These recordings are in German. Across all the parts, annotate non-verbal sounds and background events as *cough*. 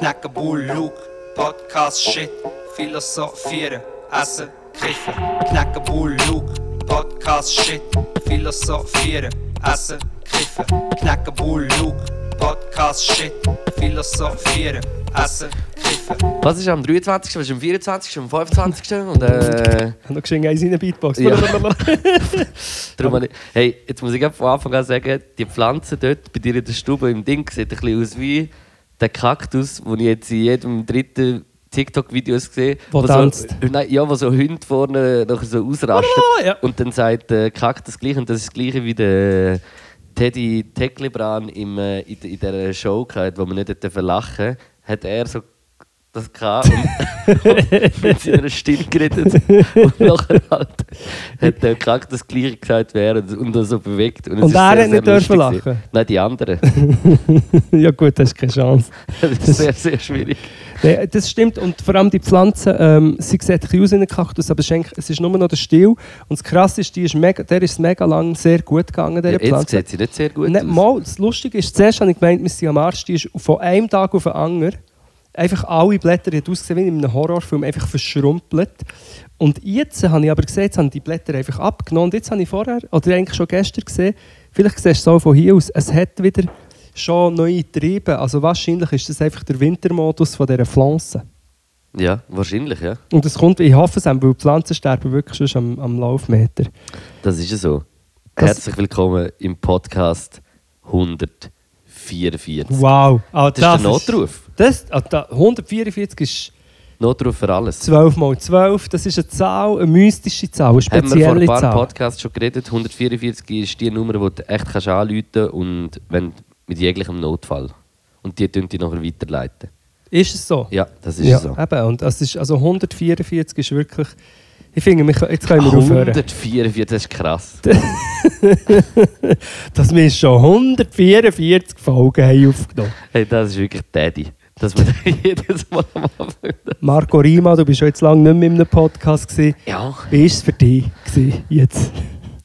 knacken Bull, Luke, Podcast, Shit, philosophieren, essen, kiffen. Knacken Bull, Luke, Podcast, Shit, philosophieren, essen, kiffen. Knacken Bull, Luke, Podcast, Shit, philosophieren, essen, kiffen. Was ist am 23., was ist am 24., am 25. Und äh, Ich habe noch geschenkt eins in eine Beatbox. Ja. *laughs* darum habe ich, hey, jetzt muss ich von Anfang an sagen, die Pflanze dort bei dir in der Stube im Ding sieht ein bisschen aus wie der Kaktus, den ich jetzt in jedem dritten TikTok-Video sehe. Wo tanzt. So, nein, ja, wo so Hunde vorne nachher so ausrasten. Ah, ja. Und dann sagt der Kaktus gleich, und das ist das gleiche wie der Teddy Teklebran im, äh, in, in dieser Show, gehabt, wo man nicht lachen durfte, hat er so das gehabt *laughs* und mit seiner Stimme geredet. Und nachher halt hat der Kaktus das gleiche gesagt, während und er so bewegt. Und ist er hat sehr, nicht dürfen lustig gewesen. lachen? Nein, die anderen. *laughs* ja gut, das ist keine Chance. *laughs* Das ist sehr, sehr schwierig. Nee, das stimmt. Und vor allem die Pflanze, ähm, sie sieht ein aus wie ein Kaktus, aber es ist, nur noch der Stiel. Und das Krasse ist, die ist mega, der ist mega lang sehr gut gegangen, dieser Ja, jetzt Pflanze. sieht sie nicht sehr gut Nicht aus. mal, das Lustige ist, zuerst habe ich gemeint, wir sind am Arsch, die ist von einem Tag auf den anderen einfach alle Blätter, die ausgesehen wie in einem Horrorfilm, einfach verschrumpelt. Und jetzt habe ich aber gesehen, jetzt haben die Blätter einfach abgenommen. Und jetzt habe ich vorher, oder eigentlich schon gestern gesehen, vielleicht siehst du es auch von hier aus, es hat wieder schon neue Triebe. Also wahrscheinlich ist das einfach der Wintermodus von dieser Pflanze. Ja, wahrscheinlich, ja. Und es kommt, ich hoffe es, weil die Pflanzen sterben wirklich schon am, am Laufmeter. Das ist ja so. Das- Herzlich willkommen im Podcast 144. Wow. Ah, Das ist der Notruf. Das, ah, da, 144 ist Notruf für alles. 12 mal 12, das ist eine Zahl, eine mystische Zahl, eine Haben wir vor ein spezielle paar Zahl. Podcasts schon geredet. 144 ist die Nummer, die du echt kannst anrufen kannst und wenn, mit jeglichem Notfall. Und die tun die nachher weiterleiten. Ist es so? Ja, das ist ja, so. Eben, und das ist, also 144 ist wirklich... Ich finde, jetzt können wir aufhören. 144, das ist krass. *laughs* Dass wir schon 144 Folgen haben aufgenommen Hey, das ist wirklich Daddy. Dass wir *laughs* jedes Mal am Anfang. Marco Rima, du bist schon jetzt lange nicht mehr in einem Podcast. Gewesen. Ja. Wie war es für dich gewesen, jetzt?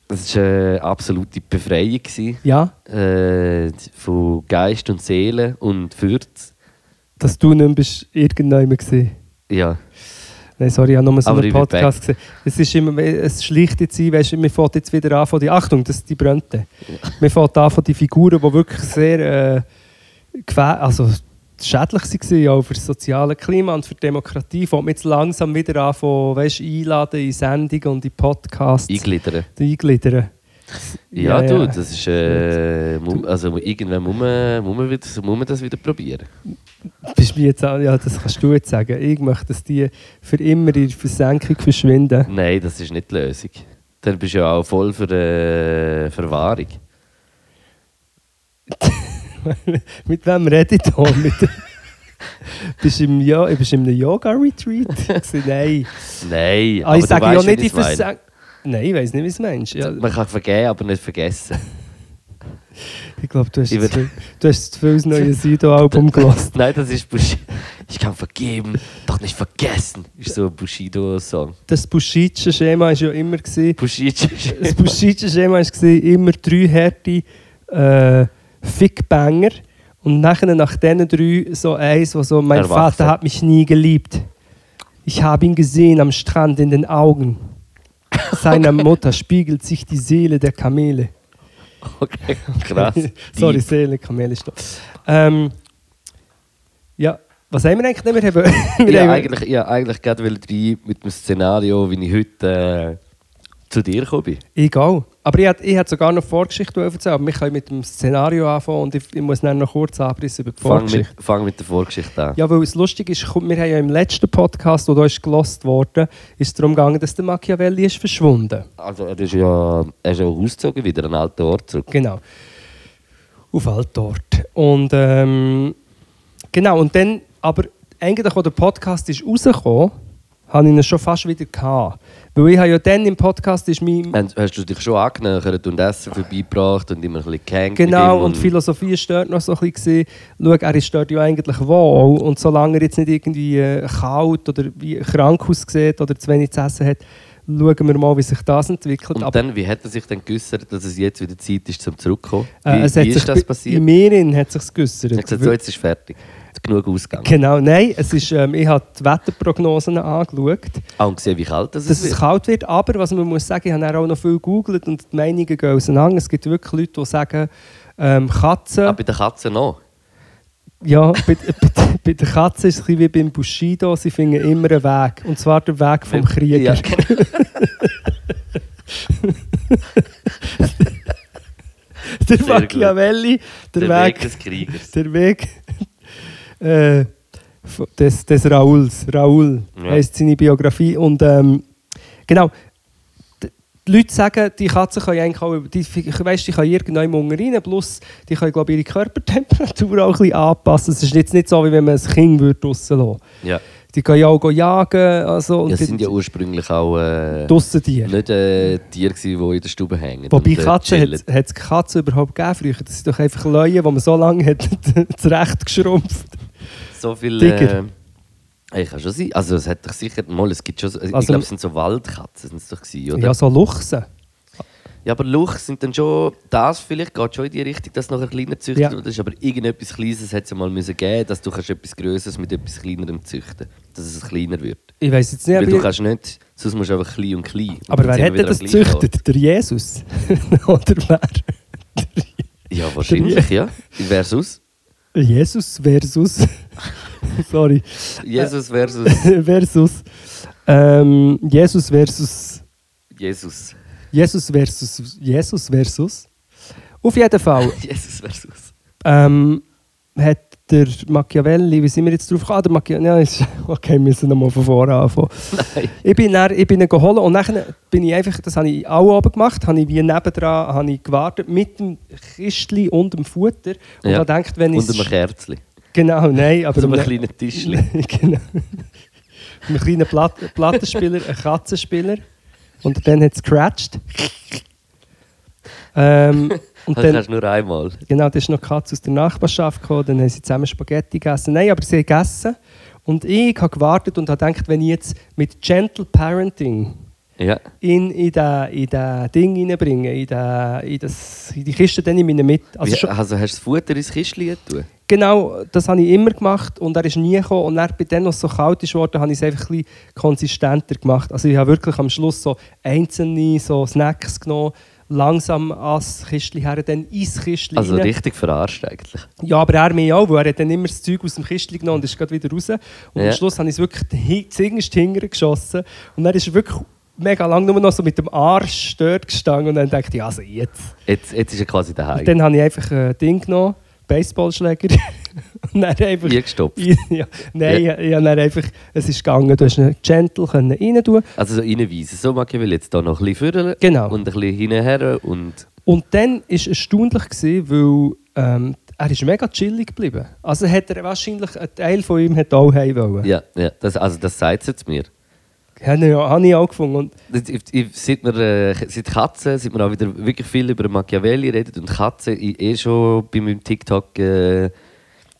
Das war eine absolute Befreiung. gewesen. Ja, Äh, von Geist und Seele und Fürth. dass du nicht mehr bist irgendjemand gewesen. Ja. Nein, sorry, ich habe nur so Aber einen Podcast gesehen. Es, ist immer, es schlicht jetzt ein, weißt du, wir fangen jetzt wieder an von die Achtung, das ist die Brönte. Wir fangen an von die Figuren, die wirklich sehr äh, also schädlich waren, auch für das soziale Klima und für die Demokratie. Fängt man jetzt langsam wieder an von, weißt, einladen in Sendungen und in Podcasts. Eingliedern. Eingliedern. Ja, Ja, du, ja. das ist. Äh, also, irgendwann muss man, muss, man wieder, muss man das wieder probieren. Bist mir jetzt, auch- ja, das kannst du jetzt sagen. Ich möchte, dass die für immer in der Versenkung verschwinden. Nein, das ist nicht die Lösung. Dann bist du ja auch voll für äh, Verwahrung. *laughs* *laughs* Mit wem rede ich da? *laughs* Mit bist du im, ja, bist einem Yoga-Retreat? Nein. Nein, Ah, ich sage ja nicht, ich versage. Nein, ich weiß nicht, wie es meinst. Ja, Man kann vergeben, aber nicht vergessen. ich glaube, du hast Ich zu du hast zu viel das neue Sido-Album *laughs* gelassen. Nein, das ist Bushido. Ich kann vergeben, doch nicht vergessen. Ist so ein Bushido-Song. Das Bushidsche-Schema war ja immer. Gewesen, Bushido. das Bushidsche-Schema war immer drei harte äh, Fickbanger. Und nachher nach diesen drei so eins, wo so, mein Erwachsen. Vater hat mich nie geliebt. Ich habe ihn gesehen am Strand in den Augen. Seiner *laughs* Mutter spiegelt sich die Seele der Kamele. Okay, *laughs* krass. Sorry. Seele, Kamele ist. Ähm, ja, was haben wir eigentlich nicht mehr? *laughs* Wir Ja, haben- eigentlich, ja, eigentlich gerade rein mit dem Szenario, wie ich heute äh, zu dir gekommen bin. Egal. Aber ich hätte, ich hätte sogar noch Vorgeschichte erzählen aber wir können mit dem Szenario anfangen und ich, ich muss dann noch kurz abrissen über die Fang Vorgeschichte. mit, fang mit der Vorgeschichte an. Ja, weil es lustig ist, wir haben ja im letzten Podcast, der ist gelost worden, ist es darum gegangen, dass der Machiavelli ist verschwunden. Also, er ist ja, er ist ja ausgezogen, wieder an alten Ort zurück. Genau. Auf Altort. Und ähm, genau, und dann, aber eigentlich, als der Podcast ist rausgekommen, habe ich ihn schon fast wieder gehabt. Weil ich habe ja dann im Podcast ist mein... Hast, hast du dich schon angenommen und Essen vorbeigebracht und immer ein bisschen gehängt Genau, ihm und Philosophie stört noch so ein bisschen. Schau, er ist dort ja eigentlich wohl. Und solange er jetzt nicht irgendwie äh, kalt oder wie krank aussieht oder zu wenig zu essen hat, schauen wir mal, wie sich das entwickelt. Und Aber dann, wie hat er sich dann geäußert, dass es jetzt wieder Zeit ist, zum zurückzukommen? Wie, äh, es wie ist das passiert? In mir hat sich geäußert. Er hat gesagt, so, jetzt ist fertig. Genug ausgegangen. Genau, nein, es ist, ähm, ich habe die Wetterprognosen angeschaut, Auch und gesehen, wie kalt es dass es wird. kalt wird, aber was man muss sagen, ich habe auch noch viel gegoogelt und die Meinungen gehen auseinander. Es gibt wirklich Leute, die sagen, ähm, Katzen, Ah, bei den Katzen noch. ja, bei, *laughs* bei, bei der Katze ist es ein bisschen wie beim Bushido, sie finden immer einen Weg, und zwar den Weg vom Krieger. Ja, genau. *laughs* *laughs* der Machiavelli, der, Der Weg, Weg des Kriegers. der Weg äh, des, des Rauls. Raoul Ja. heisst seine Biografie. Und ähm, genau, die Leute sagen, die Katzen können eigentlich auch, die, weißt, die können irgendwann unten rein, plus die können glaube ich, ihre Körpertemperatur *laughs* auch ein bisschen anpassen. Es ist jetzt nicht so, wie wenn man ein Kind würde draussen lassen Ja. Die können ja auch jagen. Also, Ja, die- sind ja ursprünglich auch äh, Tiere. nicht äh, Tiere, gewesen, die in der Stube hängen. Wobei und, äh, Katzen hat es Katzen überhaupt gegeben früher. Das sind doch einfach Leute, die man so lange hat *laughs* zurecht geschrumpft. So viel. Tiger. Äh, ich kann schon sein. Also es hat doch sicher mal, es gibt schon. So, ich Also- glaube, es sind so Waldkatzen, sind es doch gewesen, oder? Ja, so Luchse. Ja, aber Luchs sind dann schon, das vielleicht geht schon in die Richtung, dass noch ein kleiner züchtet Ja. wird. Aber irgendetwas Kleines hätte es ja mal müssen geben, dass du kannst etwas Größeres mit etwas Kleinerem züchten dass es kleiner wird. Ich weiß jetzt nicht, Weil du kannst nicht, sonst musst du einfach klein und klein. Aber wer hätte das gezüchtet? Der Jesus? *laughs* Oder wer? Ja, wahrscheinlich, ja. Versus Jesus versus. *laughs* Sorry. Jesus versus *laughs* versus. Ähm, Jesus versus. Jesus. Jesus versus. Jesus versus. Auf jeden Fall *laughs* Jesus versus. ähm, hat der Machiavelli, wie sind wir jetzt drauf gekommen? Ah, der Machiavelli, ja, ist- *laughs* okay, wir müssen nochmal von vorne anfangen. Nein. Ich bin, dann, ich bin ihn geholt und dann bin ich einfach, das habe ich auch oben gemacht, habe ich wie nebendran habe ich gewartet mit dem Kistli und dem Futter und Ja. habe gedacht, wenn ich Unter einem Kerzchen. Genau, nein, aber *laughs* So einem *laughs* einem- kleinen Tischchen. genau. Ein kleiner Platt Plattenspieler, ein Katzenspieler. Und dann hat es gecratcht. Ähm, und Das dann, kannst du nur einmal. genau, da ist noch die Katze aus der Nachbarschaft gekommen, dann haben sie zusammen Spaghetti gegessen. Nein, aber sie haben gegessen. Und ich habe gewartet und habe gedacht, wenn ich jetzt mit Gentle Parenting Ja. in, in das in Ding reinbringe, in, da, in, das, in die Kiste, dann nehme ich ihn mit. Also Wie, also hast du das Futter ins Kistchen getan? Genau, das habe ich immer gemacht und er ist nie gekommen. Und dann, bei dem, was so kalt ist worden, habe ich es einfach ein konsistenter gemacht. Also ich habe wirklich am Schluss so einzelne so Snacks genommen, langsam ans Kistchen her, dann ins Kistchen Also rein. richtig verarscht eigentlich. Ja, aber er mich auch, weil er hat dann immer das Zeug aus dem Kistchen genommen und ist gerade wieder raus. Und Ja. am Schluss habe ich es wirklich zuerst hinterher geschossen. Und dann ist er wirklich mega lang nur noch so mit dem Arsch dort gestanden und dann dachte ich, also jetzt. Jetzt, jetzt ist er quasi daheim. Und dann habe ich einfach ein Ding genommen, Baseballschläger. *laughs* *laughs* dann einfach. Eingestopft. *laughs* ja, nein, ja. ich, dann einfach, es ist gegangen, du hast ihn gentle rein tun. Also so reinweisen. So mag ich will jetzt da noch ein bisschen führen Genau. und ein bisschen hinterher und Und dann war es erstaunlich, gewesen, weil ähm, er ist mega chillig geblieben. Also hat er wahrscheinlich, ein Teil von ihm hat auch heim wollen. ja, ja das, also das sagt es jetzt mir. Habe ich, habe ich auch gefunden. Und ich- ich- Seit, wir, äh, seit Katzen, seit wir auch wieder wirklich viel über Machiavelli reden und Katzen i- eh schon bei meinem TikTok äh,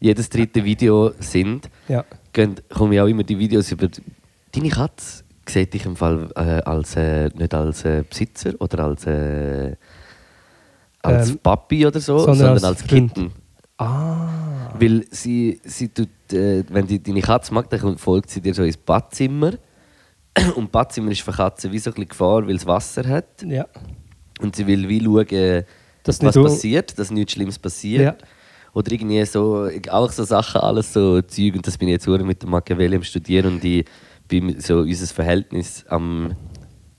jedes dritte Video sind, ja. gehen, kommen ja auch immer die Videos über deine Katze. Sieht dich im Fall äh, als, äh, nicht als äh, Besitzer oder als, äh, als Ähm, Papi oder so, sondern sondern, als als. Kitten. Ah. Weil sie, sie tut, äh, wenn die, deine Katze mag, dann folgt sie dir so ins Badzimmer. *clears throat* Und das Badzimmer ist für Katzen wie so ein bisschen Gefahr, weil es Wasser hat. Ja. Und sie will wie schauen, Dass was passiert, dass nichts Schlimmes passiert. Ja. Oder irgendwie so, auch so Sachen, alles so Zeug. Und das bin ich jetzt mit dem Machiavelli am Studieren und ich bin so unser Verhältnis am,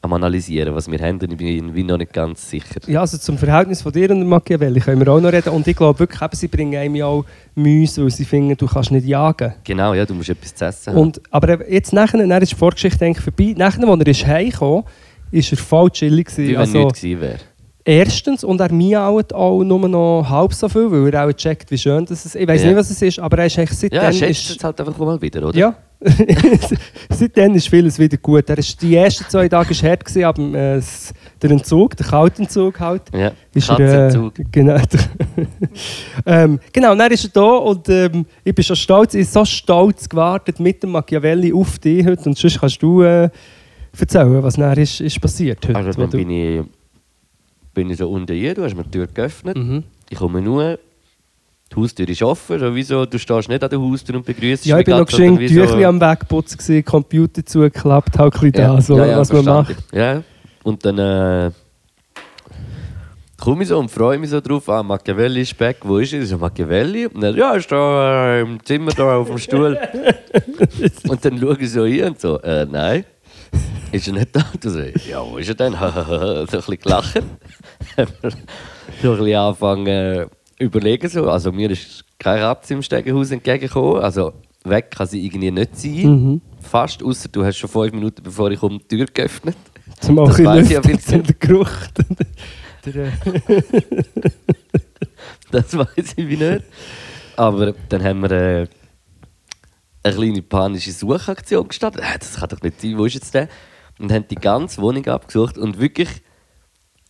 am Analysieren, was wir haben. Und ich bin wie noch nicht ganz sicher. Ja, also zum Verhältnis von dir und dem Machiavelli können wir auch noch reden. Und ich glaube wirklich, eben, sie bringen einem ja auch Müsse, weil sie finden, du kannst nicht jagen. Genau, ja, du musst etwas zu essen haben. Und, aber jetzt nachher, dann ist die Vorgeschichte eigentlich vorbei. Nachher, als er ist heimgekommen ist, er voll chillig. wie wenn Also, nichts gewesen wäre. Erstens, und er miaut auch nur noch halb so viel, weil er auch checkt, wie schön das ist. Ich weiß Ja. nicht, was es ist, aber er ist eigentlich seitdem... Ja, er schätzt ist, jetzt halt einfach mal wieder, oder? Ja. *laughs* Seitdem ist vieles wieder gut. Er ist, die ersten zwei Tage war hart, gewesen, aber äh, der Entzug, der Kaltentzug halt. Ja, Ist er, äh, genau. *laughs* ähm, genau, und dann ist er da und ähm, ich bin schon stolz, ich bin so stolz gewartet mit dem Machiavelli auf dich heute und sonst kannst du äh, erzählen, was dann ist, ist passiert heute. Also dann bin ich, bin ich so unten hier, du hast mir die Tür geöffnet. Mhm. Ich komme nur, Die Haustür ist offen, sowieso, du stehst nicht an der Haustür und begrüßt Ja, ich bin noch geschenkt Tüchli am Wegputzen, gewesen, Computer zugeklappt, halt ein bisschen da, so, was man macht. Ja, und dann äh, komme ich so und freue mich so drauf, ah, Machiavelli ist back, wo ist er? Ich so, Machiavelli? Und dann, ja, ist da äh, im Zimmer, da auf dem Stuhl. *laughs* und dann schaue ich so hin und so, äh, nein. Ist er nicht da? Du so, ja, wo ist er denn? *laughs* so ein bisschen gelacht. *laughs* so ein bisschen anfangen überlegen. So. Also mir ist keine Ratze im Stegenhaus entgegengekommen. Also weg kann sie irgendwie nicht sein. Mhm. Fast, außer du hast schon fünf Minuten bevor ich komme die Tür geöffnet. Zum Das ein *laughs* weiss ich bisschen ja lüften, der Geruch. äh, Das weiß ich wie nicht. Aber dann haben wir äh, eine kleine panische Suchaktion gestartet. Äh, das kann doch nicht sein, wo ist jetzt der? Und haben die ganze Wohnung abgesucht und wirklich.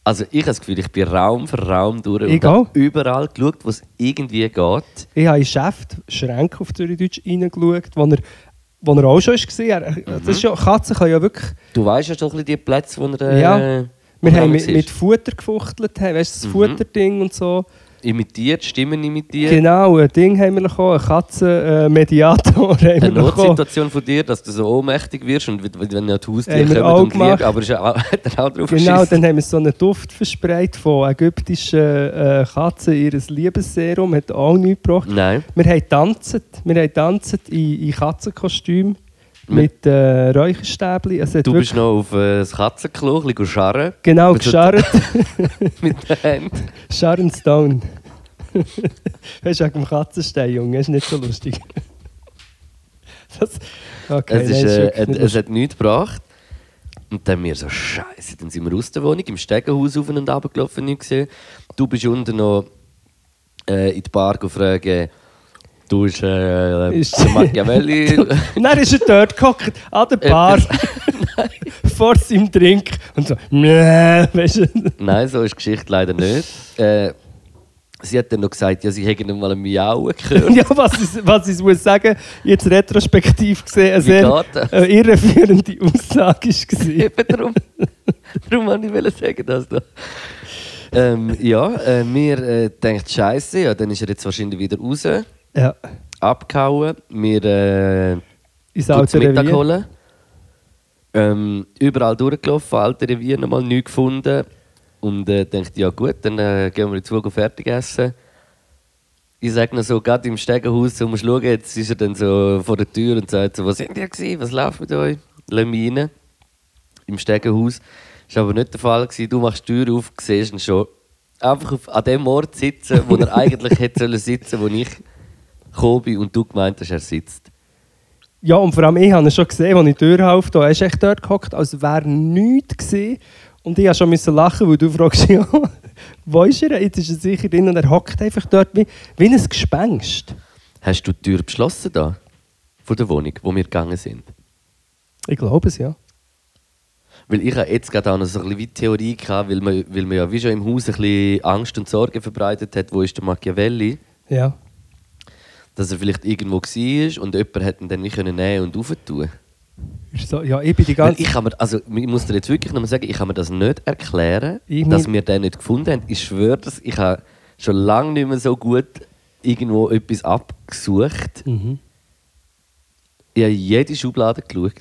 Also ich habe das Gefühl, ich bin Raum für Raum durch und Ich auch. habe überall geschaut, wo es irgendwie geht. ich habe in Schäft, Schränke auf Zürichdeutsch, reingeschaut, wo er, wo er auch schon das Mhm. ist ja, Katzen können ja wirklich... Du weißt ja schon ein bisschen die Plätze, wo er. Äh, Ja. Wir wo er haben mit, mit Futter gefuchtelt, weißt du, das Mhm. Futterding und so. Imitiert, Stimmen imitiert. Genau, ein Ding haben wir bekommen, einen Katzenmediator *laughs* haben wir Eine. Notsituation von dir, dass du so ohnmächtig wirst und wenn ja die Haustiere kommen auch und liegen, aber ist auch, *laughs* hat er auch drauf Genau, geschissen. dann haben wir so einen Duft verspreit von ägyptischen äh, Katzen, ihr Liebesserum, hat auch nichts gebracht. Nein. Wir haben tanzt, wir haben tanzt in, in Katzenkostüm mit äh, Räucherstäbchen. Es Du bist noch auf äh, das Katzenklo, ein bisschen scharren. Genau, mit gescharrt. *laughs* mit den Händen. Sharon Stone. weißt du, wegen dem Katzenstein, Junge, ist nicht so lustig. das, okay, es, ist, äh, es, nicht es hat nichts gebracht. Und dann wir so, Scheiße, dann sind wir aus der Wohnung, im Stegenhaus auf und ab gelaufen, nichts gesehen. Du bist unten noch äh, in die Bar gefragt, du bist äh, Ist- der Machiavelli. *laughs* Und dann ist er dort gehockt, an der Bar, *laughs* *laughs* vor seinem Drink und so, weißt du. Nein, so ist die Geschichte leider nicht. Äh, sie hat dann noch gesagt, ja, sie hätten mal ein Miauen gehört. Ja, was ich, was ich muss sagen, jetzt retrospektiv gesehen, eine sehr äh, irreführende Aussage war. Eben darum. darum wollte ich sagen, dass da. Ähm, ja, äh, mir äh, denkt Scheiße, ja, dann ist er jetzt wahrscheinlich wieder raus, Ja, abgehauen. Wir äh, ins alte Mittag holen. Ähm, überall durchgelaufen, alte Revier nochmal neu gefunden. Und äh, denkt, ja gut, dann äh, gehen wir in den Zug fertig essen. Ich sage noch so, gerade im Stegenhaus, so musst du schauen, jetzt ist er dann so vor der Tür und sagt so, was sind ihr gewesen? Was läuft mit euch? Lass mich rein. Im Stegenhaus. Das war aber nicht der Fall. Gewesen. Du machst die Tür auf, siehst ihn schon einfach auf, an dem Ort sitzen, wo er *laughs* eigentlich hätte sollen sitzen, wo ich gekommen bin und du gemeint hast, er sitzt. Ja, und vor allem ich habe ihn schon gesehen, als ich die Tür aufgetan habe. Er ist echt dort gehockt, als wäre nichts gewesen. Und ich musste schon müssen lachen, weil du fragst, *laughs* ja, wo ist er? Jetzt ist er sicher drin und er hockt einfach dort wie, wie ein Gespenst. Hast du die Tür geschlossen da? Von der Wohnung, wo wir gegangen sind? Ich glaube es, ja. Weil ich habe jetzt gerade auch noch so ein bisschen Theorie gehabt, weil man, weil man ja wie schon im Haus ein bisschen Angst und Sorge verbreitet hat, wo ist der Machiavelli, Ja. Dass er vielleicht irgendwo war und jemand hätte ihn dann können nehmen und aufentun. So, ja, ich bin die ganze ich, kann mir, also, ich muss dir jetzt wirklich noch mal sagen, ich kann mir das nicht erklären, Ich dass nicht. wir den nicht gefunden haben. Ich schwöre das, ich habe schon lange nicht mehr so gut irgendwo etwas abgesucht. Mhm. Ich habe jede Schublade geschaut.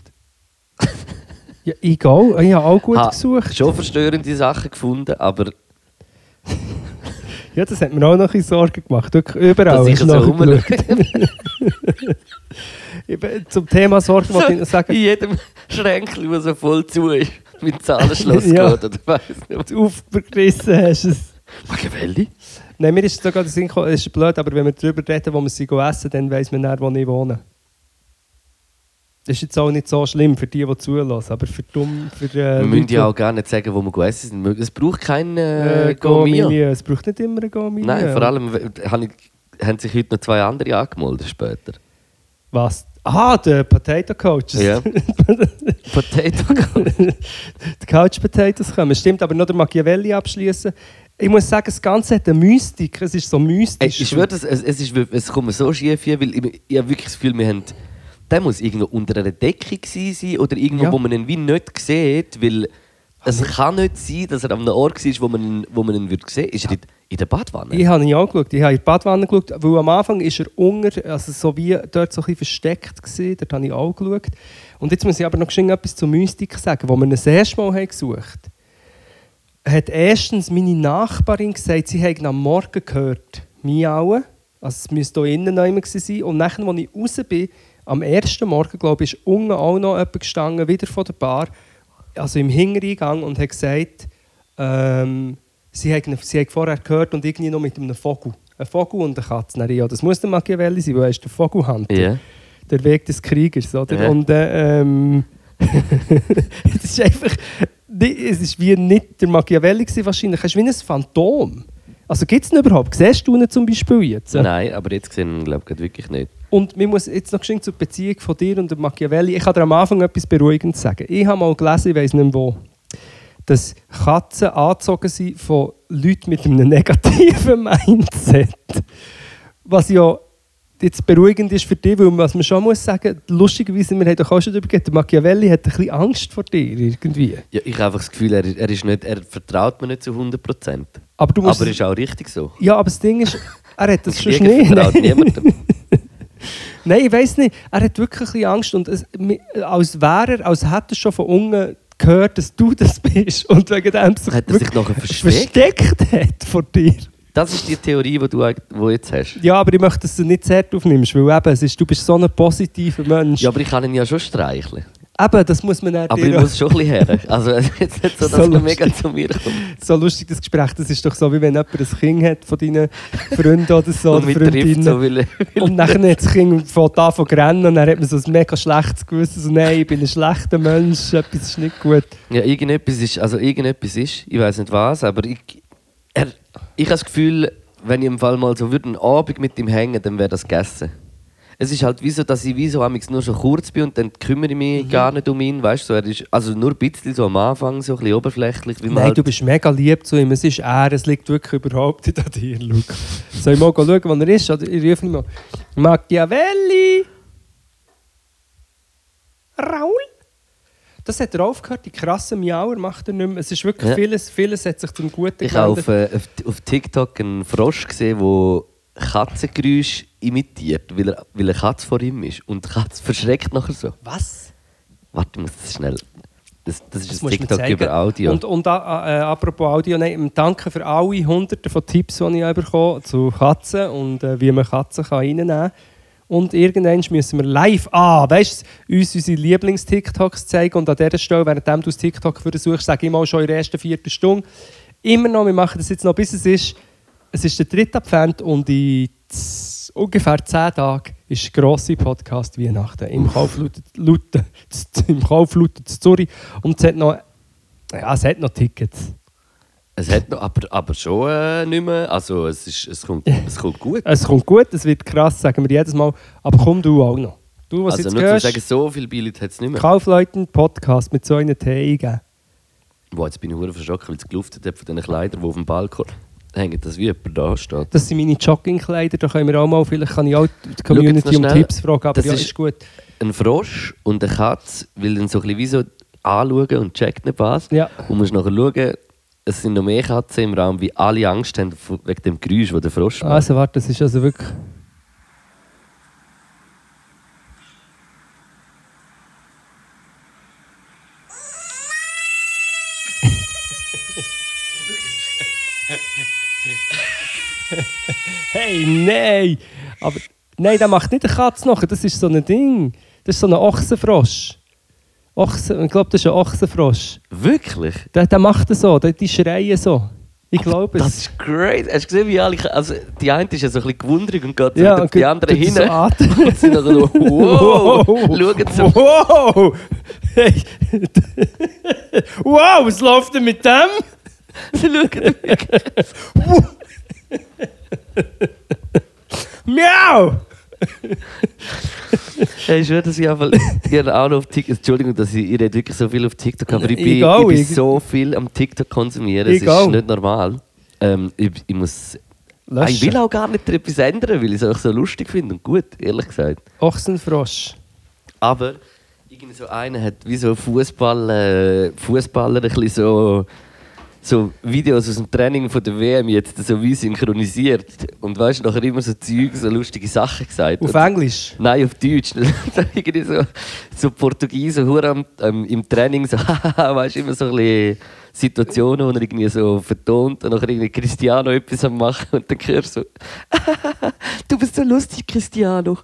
Ja, ich auch. Ich habe auch gut Ha- gesucht. Schon verstörende Sachen gefunden, aber *laughs* Ja, das hat mir auch noch ein bisschen Sorgen gemacht. Wirklich überall. dass ich so rumschaue. *laughs* Zum Thema Sorgen wollte ich noch in sagen, jedem Schränkchen, das so voll zu ist, mit Zahlenschloss *laughs* Ja. geht, oder weiss nicht. du aufgerissen hast. Es. Machiavelli? Nein, mir ist sogar der Sinn gekommen, es ist blöd, aber wenn wir darüber reden, wo wir sie essen, dann weiss man nicht, wo ich wohne. Das ist jetzt auch nicht so schlimm für die, die zulassen, aber für dumm, für äh, Wir müssen ja auch nicht sagen, wo wir essen sind. Es braucht kein äh, äh. Gourmet. Es braucht nicht immer ein Gourmet. Nein, vor allem w- habe ich, haben sich heute noch zwei andere angemeldet später. Was? Ah, der Potato Coaches. Ja. *laughs* Potato die Couch Potatoes kommen. Stimmt, aber noch der Machiavelli abschließen. Ich muss sagen, das Ganze hat eine Mystik. Es ist so Ey, mystisch. ich schwöre, es, es, ist, es kommt mir so schief hier, weil ich, ich habe wirklich das Gefühl, wir haben, der muss irgendwo unter einer Decke sein oder irgendwo, Ja. wo man ihn wie nicht sieht, weil Es kann nicht sein, dass er an einem Ort war, wo man ihn, wo man ihn würde sehen würde. Ist er in, in der Badwanne? Ich habe ihn auch geschaut. Ich habe in die Badwanne geschaut, weil am Anfang ist er unter, also so wie dort so ein bisschen versteckt gewesen. Dort habe ich auch geschaut. Und jetzt muss ich aber noch schnell etwas zur Mystik sagen. Als wir ihn das erste Mal haben gesucht haben, hat erstens meine Nachbarin gesagt, sie hätten am Morgen gehört, miauen. Also es müsste hier innen noch jemand sein. Und nachher, als ich raus bin, am ersten Morgen, glaube ich, ist unten auch noch jemand gestanden, wieder von der Bar, also im Hintereingang und hat gesagt, ähm, sie haben, sie vorher gehört und irgendwie noch mit einem Vogel. Ein Vogel und eine Katze. Ja, das muss der Machiavelli sein, weil er ist der Vogelhunter. Ja. Der Weg des Kriegers, oder? Ja. Und äh, ähm, *laughs* es ist einfach, es ist wie nicht der Machiavelli gewesen, wahrscheinlich. Es ist wie ein Phantom. Also gibt es ihn überhaupt? Siehst du ihn zum Beispiel jetzt? Nein, aber jetzt sehen wir ihn, glaube ich, wirklich nicht. Und man muss jetzt noch geschwind zur Beziehung von dir und dem Machiavelli. Ich kann dir am Anfang etwas Beruhigendes sagen. Ich habe mal gelesen, ich weiß nicht mehr wo, dass Katzen angezogen sind von Leuten mit einem *laughs* negativen Mindset. Was ja jetzt beruhigend ist für dich, weil was man schon muss sagen, lustigerweise, wir haben doch auch schon darüber der Machiavelli hat ein bisschen Angst vor dir irgendwie. Ja, ich habe einfach das Gefühl, er, er, ist nicht, er vertraut mir nicht zu 100%. Aber du musst... Aber ist auch richtig so. ja, aber das Ding ist, er hat das schon nicht. vertraut niemandem. *laughs* Nein, ich weiß nicht. Er hat wirklich ein bisschen Angst. Und es, als wäre er, als hätte er schon von unten gehört, dass du das *laughs* bist. Und wegen dem sich, Hat er sich nachher versteckt? hat vor dir. Das ist die Theorie, die du die jetzt hast. Ja, aber ich möchte, dass du nicht sehr aufnimmst, weil eben, es ist, du bist so ein positiver Mensch. Ja, aber ich kann ihn ja schon streicheln. Eben, das muss man dann Aber ich muss schon ein bisschen her. Also jetzt nicht so, dass So lustig. mega zu mir kommt. so lustig, das Gespräch, das ist doch so, wie wenn jemand ein Kind hat von deinen Freunden oder so, und oder Freundinnen. so, weil er- Und dann hat das Kind fängt an zu rennen und dann hat man so ein mega schlechtes Gewissen, so «Nein, ich bin ein schlechter Mensch, etwas ist nicht gut.» Ja, irgendetwas ist, also irgendetwas ist, ich weiß nicht was, aber ich, er, ich habe das Gefühl, wenn ich im Fall mal so würde, einen Abend mit ihm hängen, dann wäre das gegessen. Es ist halt wie so, dass ich wie so nur so kurz bin und dann kümmere ich Mhm. mich gar nicht um ihn, weißt du? So, er ist also nur ein bisschen so am Anfang, so ein bisschen oberflächlich, Nein, halt, du bist mega lieb zu ihm. Es ist er, es liegt wirklich überhaupt nicht an dir, Luke. Soll ich mal schauen, wo er ist? Oder ich rufe ihn mal. Machiavelli! Raul? Das hat er aufgehört, die krassen Miauer macht er nicht mehr. Es ist wirklich Ja. vieles, vieles hat sich zum Guten Ich habe auf, äh, auf, auf TikTok einen Frosch gesehen, der Katzengeräusche imitiert, weil, er, weil eine Katze vor ihm ist. Und die Katze verschreckt nachher so. Was? Warte, ich muss das schnell. Das, das ist Das ein TikTok über Audio. Und, und äh, äh, apropos Audio, nein, danke für alle Hunderte von Tipps, die ich habe zu Katzen und äh, wie man Katzen kann reinnehmen kann. Und irgendwann müssen wir live, ah, weißt du, uns unsere Lieblings-TikToks zeigen. Und an dieser Stelle, während du das TikTok für suchst, sage ich mal schon in der ersten vierten Stunde, immer noch, wir machen das jetzt noch, bis es ist, es ist der dritte Advent und in ungefähr zehn Tagen ist grosse Podcast Weihnachten im Kauflauten Lauten- im Kauflauten zu Zürich. Und es hat noch, ja, es hat noch Tickets. Es hat noch, aber, aber schon äh, nicht mehr. Also es, ist, es, kommt, *laughs* es kommt gut. Es kommt gut, es wird krass, sagen wir jedes Mal. Aber komm du auch noch. Du, was Also jetzt nur zu hörst, sagen, so viel Billett hat es nicht mehr. Kaufleuten Podcast mit so einer Tee eingeben. Boah, jetzt bin ich verschrocken, weil es geluftet hat von diesen Kleidern, die auf dem Balkon hängen. Das wie jemand da steht. Das sind meine Joggingkleider, da können wir auch mal, vielleicht kann ich auch die Community um. Tipps fragen, aber Das ja, ist- ist gut. Ein Frosch und eine Katze will dann so ein bisschen wie so anschauen und checkt nicht was. Ja. Und musst nachher schauen, es sind noch mehr Katzen im Raum, wie alle Angst haben wegen dem Geräusch, das der Frosch macht. Also warte, das ist also wirklich... hey, nein! Aber nein, der macht nicht eine Katze nachher, das ist so ein Ding. Das ist so ein Ochsenfrosch. Ochsen, ich glaube, das ist ein Ochsenfrosch. Wirklich? Der, der macht das so, der, die schreien so. Ich glaube Das es. ist great. Hast du gesehen, wie alle. Also, die eine ist ja so ein bisschen gewundert und geht Ja, und die tut hin. so *laughs* und sind nachher so, *laughs* wow, schauen so. Wow! Hey. wow, was läuft denn mit dem? *laughs* Sie schauen Miau! Hey, ich schwöre, dass ich einfach habe auch noch auf TikTok. Entschuldigung, dass ich, ich rede wirklich so viel auf TikTok, aber ich bin, Ich ich bin so viel am TikTok konsumieren. Ich es ist auch. nicht normal. Ähm, ich, ich muss. Löschen. Ich will auch gar nicht etwas ändern, weil ich es auch so lustig finde und gut, ehrlich gesagt. Ochsenfrosch. Aber Irgendwie so einer hat wie so Fußball, äh, Fußballer ein bisschen so, so Videos aus dem Training von der WM jetzt so wie synchronisiert. Und weißt du, nachher immer so Zeug, so lustige Sachen gesagt. Auf Und- Englisch. Nein, auf Deutsch. *laughs* irgendwie so, so Portugiesen hure am- ähm, im Training so, *laughs* weißt du, immer so ein bisschen Situationen, wo er irgendwie so vertont und nachher irgendwie Cristiano etwas am machen und dann hörst du so, *laughs* du bist so lustig, Cristiano.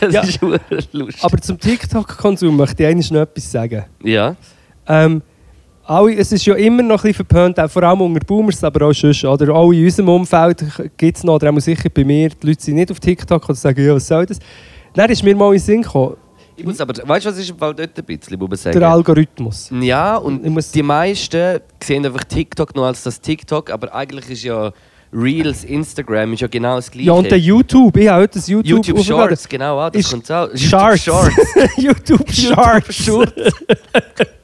das Ja. ist lustig. Aber zum TikTok-Konsum möchte ich eigentlich noch etwas sagen. ja, Ähm, alle, es ist ja immer noch ein bisschen verpönt, auch vor allem unter Boomers, aber auch sonst. Oder auch in unserem Umfeld gibt es noch, oder auch sicher bei mir, die Leute sind nicht auf TikTok und sagen, ja, was soll das? Dann ist mir mal in den Sinn gekommen, ich muss aber, weißt du, was ist dort ein bisschen, muss man sagen? der Algorithmus. Ja, und die meisten sehen einfach TikTok nur als das TikTok, aber eigentlich ist ja Reels, Instagram ist ja genau das gleiche. Ja, und der YouTube, ich habe heute das YouTube, YouTube. Shorts, genau, ah, das kommt auch. *laughs* Shorts. *laughs* YouTube *laughs* Shorts. Shorts. YouTube Shorts.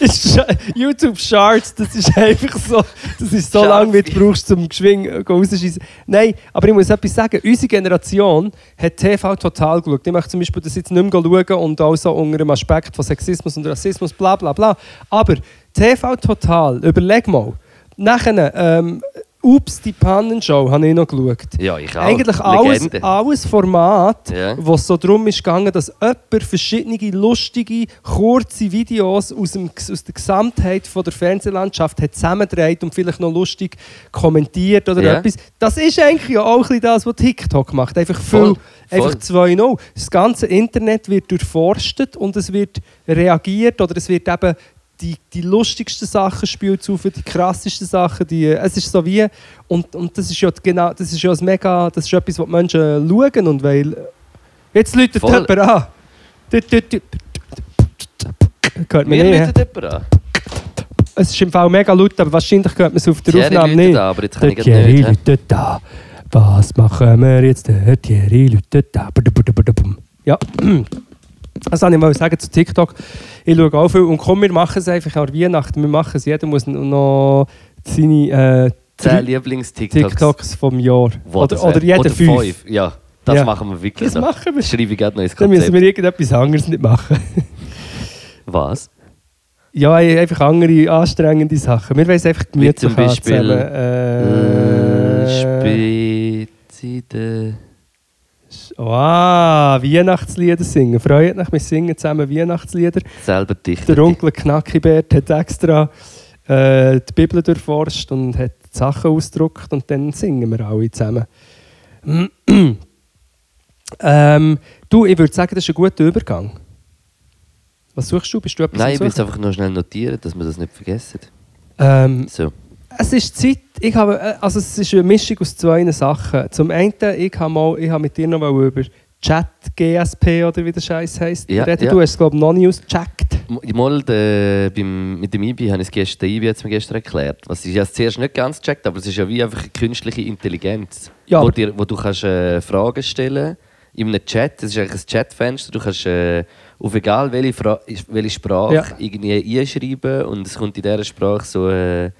Sch- YouTube Shorts, das ist einfach so, das ist so lange, wie du brauchst, zum geschwing äh, rausschießen. Nein, aber ich muss etwas sagen, unsere Generation hat TV total geschaut. Ich möchte zum Beispiel das jetzt nicht mehr schauen und auch so unter dem Aspekt von Sexismus und Rassismus, bla bla bla. Aber TV total, überleg mal. Nachher, ähm, Ups, die Pannenshow habe ich noch geschaut. Ja, ich auch. Eigentlich alles, Legende. alles Format, Ja. wo es so darum ist gegangen, dass jemand verschiedene lustige, kurze Videos aus, dem, aus der Gesamtheit von der Fernsehlandschaft hat und vielleicht noch lustig kommentiert oder Ja. etwas. Das ist eigentlich ja auch ein bisschen das, was TikTok macht. Einfach viel, Voll, einfach voll. 2-0. Das ganze Internet wird durchforstet und es wird reagiert oder es wird eben die, die lustigsten Sachen spielt zu, für die krassesten Sachen. Die, es ist so wie, und, und das ist ja genau, das ist ja ein mega, das ist etwas, was die Menschen schauen und weil, jetzt läutet Voll. jemand an. Tut, tut, tut. Hört man Mir nicht, jemand an. Es ist im Fall mega laut, aber wahrscheinlich hört man es auf der Thierry Aufnahme nicht. an, aber jetzt kann ich Thierry nicht. läutet an. Was machen wir jetzt? Der Thierry läutet. Badabadabadabum. Ja. *clears throat* Das wollte ich mal sagen zu TikTok. Ich schaue auch viel. Und komm, wir machen es einfach an Weihnachten. Wir machen es. Jeder muss noch seine äh, Zehn Lieblings-TikToks. TikToks vom Jahr. Das Oder, oder wär- jeder fünf. Ja, das Ja. machen wir wirklich Das noch. machen wir. Schreibe ich gerade noch ins Dann müssen Konzept. wir irgendetwas anderes nicht machen. *laughs* Was? ja, einfach andere anstrengende Sachen. Wir wollen einfach gemütlich zum haben Beispiel, zusammen. Äh, Äh, Spezide. Ah, Weihnachtslieder singen. Freut euch, wir singen zusammen Weihnachtslieder. Selber dichten. Der Onkel Knackibert hat extra äh, die Bibel durchforscht und hat die Sachen ausgedruckt und dann singen wir alle zusammen. *clears throat* ähm, du, ich würde sagen, das ist ein guter Übergang. Was suchst du? Bist du etwas Nein, ich will es einfach nur schnell notieren, dass wir das nicht vergessen. ähm, So. Es ist Zeit, ich habe, äh, also es ist eine Mischung aus zwei Sachen. Zum einen, ich habe, mal, ich habe mit dir noch mal über Chat GSP oder wie der Scheiß heisst. Ja, reden. ja. Du hast es, glaube ich, noch nie ausgecheckt. Mal der, beim, mit dem IBI habe ich es gestern, IBI hat es mir gestern erklärt. Was ich ja zuerst nicht ganz gecheckt, aber es ist ja wie einfach eine künstliche Intelligenz, Ja, wo, dir, wo du kannst, äh, Fragen stellen in einem Chat. Das ist eigentlich ein Chatfenster. Du kannst äh, auf egal welche, Fra welche Sprache Ja. irgendwie einschreiben und es kommt in dieser Sprache so äh,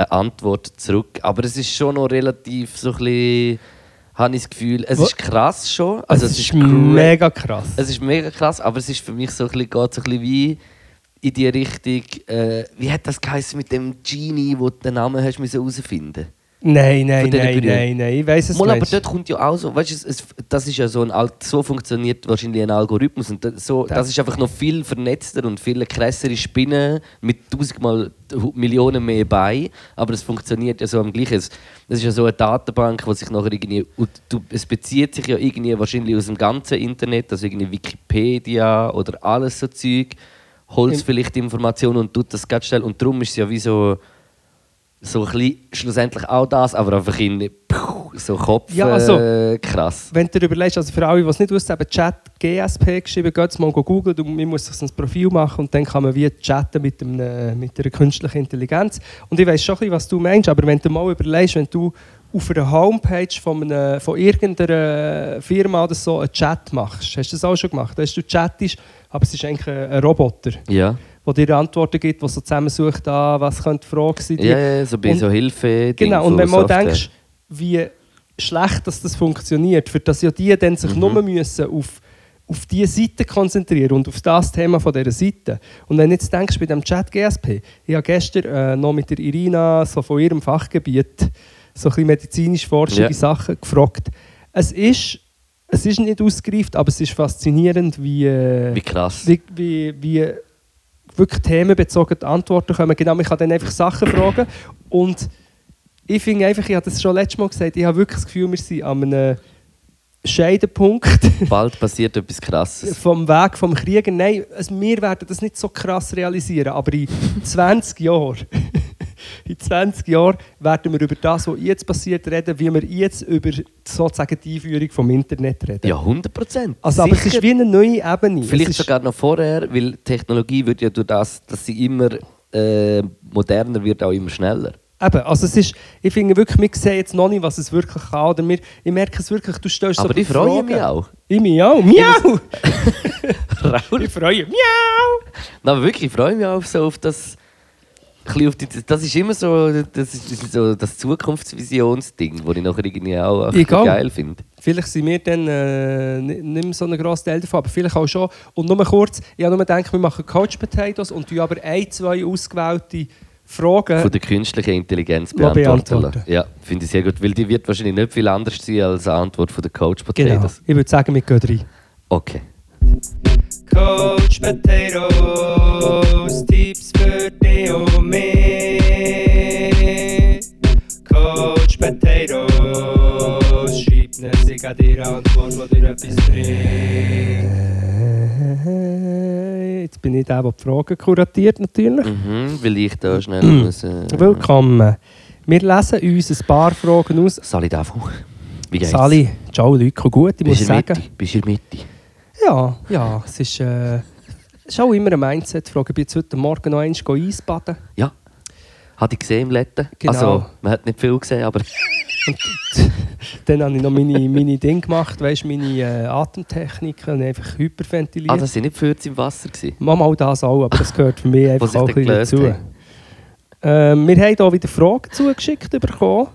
eine Antwort zurück. Aber es ist schon noch relativ so ein bisschen, habe ich das Gefühl, es ist krass schon. Also es es ist ist mega krass. es ist mega krass, aber es ist für mich so ein bisschen, geht so ein bisschen wie in die Richtung, äh, wie hat das geheißen mit dem Genie, wo du den Namen hast müssen herausfinden Nein, nein, nein, nein, nein. Ich weiss es Mal, aber dort kommt ja auch so, weißt du, es, es, das ist ja so ein Al- so funktioniert wahrscheinlich ein Algorithmus und das, so, Das- das ist einfach noch viel vernetzter und viel krassere Spinnen mit tausendmal Millionen mehr bei, aber es funktioniert ja so am gleichen. Es, es ist ja so eine Datenbank, wo sich nachher irgendwie, du, es bezieht sich ja irgendwie wahrscheinlich aus dem ganzen Internet, also irgendwie Wikipedia oder alles so Zeug, Im- vielleicht Informationen und tut das ganz schnell und darum ist es ja wie so so ein bisschen, schlussendlich auch das, aber einfach in puh, so Kopf Ja, also- äh, krass. Wenn du dir überlegst, also für alle, die es nicht wissen, eben Chat GSP geschrieben, geht mal googeln, du, man muss sich ein Profil machen und dann kann man wie chatten mit, einem, mit einer künstlichen Intelligenz. Und ich weiß schon ein bisschen, was du meinst, aber wenn du mal überlegst, wenn du auf einer Homepage von, einem, von irgendeiner Firma oder so einen Chat machst, hast du das auch schon gemacht? Dass du chattest, aber es ist eigentlich ein, ein Roboter, Ja. Der dir Antworten gibt, der so zusammensucht, ah, was könnte die Frage sein. Ja, ja, so bei Und- so Hilfe. Genau, und wenn du mal denkst, wie schlecht, dass das funktioniert, für das ja die dann sich Mhm. nur müssen auf auf diese Seite konzentrieren und auf das Thema von dieser Seite. Und wenn du jetzt denkst, bei dem Chat GSP, ich habe gestern äh, noch mit der Irina so von ihrem Fachgebiet so ein bisschen medizinisch forschende Ja. Sachen gefragt. Es ist, es ist nicht ausgereift, aber es ist faszinierend, wie, äh, Wie krass. wie, wie, wie wirklich themenbezogene Antworten kommen. Genau, man kann dann einfach Sachen fragen. Und ich finde einfach, ich habe das schon letztes Mal gesagt, ich habe wirklich das Gefühl, wir sind an einem Scheidepunkt Bald passiert etwas Krasses. vom Weg vom Krieger. Nein, also wir werden das nicht so krass realisieren, aber in 20 Jahren, in 20 Jahren werden wir über das, was jetzt passiert, reden, wie wir jetzt über sozusagen die Einführung vom Internet reden. Ja, 100 Prozent. Also, aber es ist wie eine neue Ebene. Vielleicht sogar noch vorher, weil Technologie wird ja durch das, dass sie immer äh, moderner wird, auch immer schneller. Eben, also es ist, ich finde wirklich, wir sehen jetzt noch nicht, was es wirklich kann. Oder wir, ich merke es wirklich, du stellst so Aber ich Fragen. freue mich auch. Ich mich auch. Miau! *laughs* *laughs* Ich freue mich. Miau! *laughs* Nein, aber wirklich, ich freue mich auch so auf das. Die, das ist immer so das, ist so das Zukunftsvisionsding, das ich nachher irgendwie auch geil finde. Vielleicht sind wir dann äh, nicht mehr so ein grosser Teil davon, aber vielleicht auch schon. Und nur kurz, ich habe nur gedacht, wir machen Couch Potatoes und tun aber ein, zwei ausgewählte Fragen. Von der künstlichen Intelligenz beantworten. Ja, finde ich sehr gut, weil die wird wahrscheinlich nicht viel anders sein als eine Antwort von der Coach genau. Potatoes. Ich würde sagen, wir gehen rein. Okay. Coach Potatoes, Tipps und mich. Coach Potatoes, schreib ne sich an dir Antwort, die dir etwas bringt. Jetzt bin ich der, der die Fragen kuratiert, natürlich. Mhm, weil ich da schnell muss. Äh, Willkommen. Wir lesen uns ein paar Fragen aus. Sali davon. Wie geht's? Sali, ciao Leute, gut, ich muss Bist der sagen. Mitte? Bist du in der Mitte? Ja, ja, es ist, äh, ist auch immer eine Mindset-Frage. Ich bin jetzt heute Morgen noch einmal Eisbaden. Ja. Hatte ich gesehen im Letten. Genau. Also, man hat nicht viel gesehen, aber *laughs* Dann habe ich noch meine, meine Dinge gemacht, weißt, meine äh, Atemtechniken und einfach hyperventiliert. ah, das waren nicht Fürze im Wasser. Gewesen. Mach mal das auch, aber das gehört für mich *laughs* einfach auch ein bisschen dazu. haben. Ähm, wir haben hier wieder Fragen zugeschickt bekommen.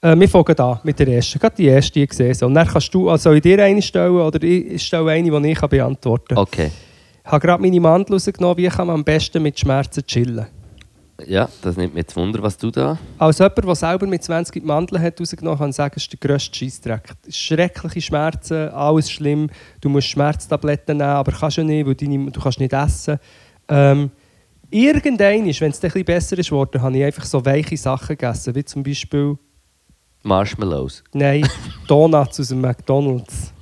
Äh, wir fangen an mit der ersten. Gerade die erste, die ich gesehen habe. Und dann kannst du, also soll ich dir eine stellen oder ich stelle eine, die ich kann beantworten kann. Okay. Ich habe gerade meine Mandel rausgenommen, wie kann man am besten mit Schmerzen chillen. Ja, das nimmt mir jetzt Wunder, was du da. Als jemand, der selber mit 20 die Mandeln hat rausgenommen, kann ich sagen, es ist der grösste Scheissdreck. Schreckliche Schmerzen, alles schlimm. Du musst Schmerztabletten nehmen, aber kannst du nicht, weil deine, du kannst nicht essen. Ähm, irgendwann, wenn es ein bisschen besser ist habe ich einfach so weiche Sachen gegessen, wie zum Beispiel, Marshmallows. nein, Donuts aus dem McDonalds.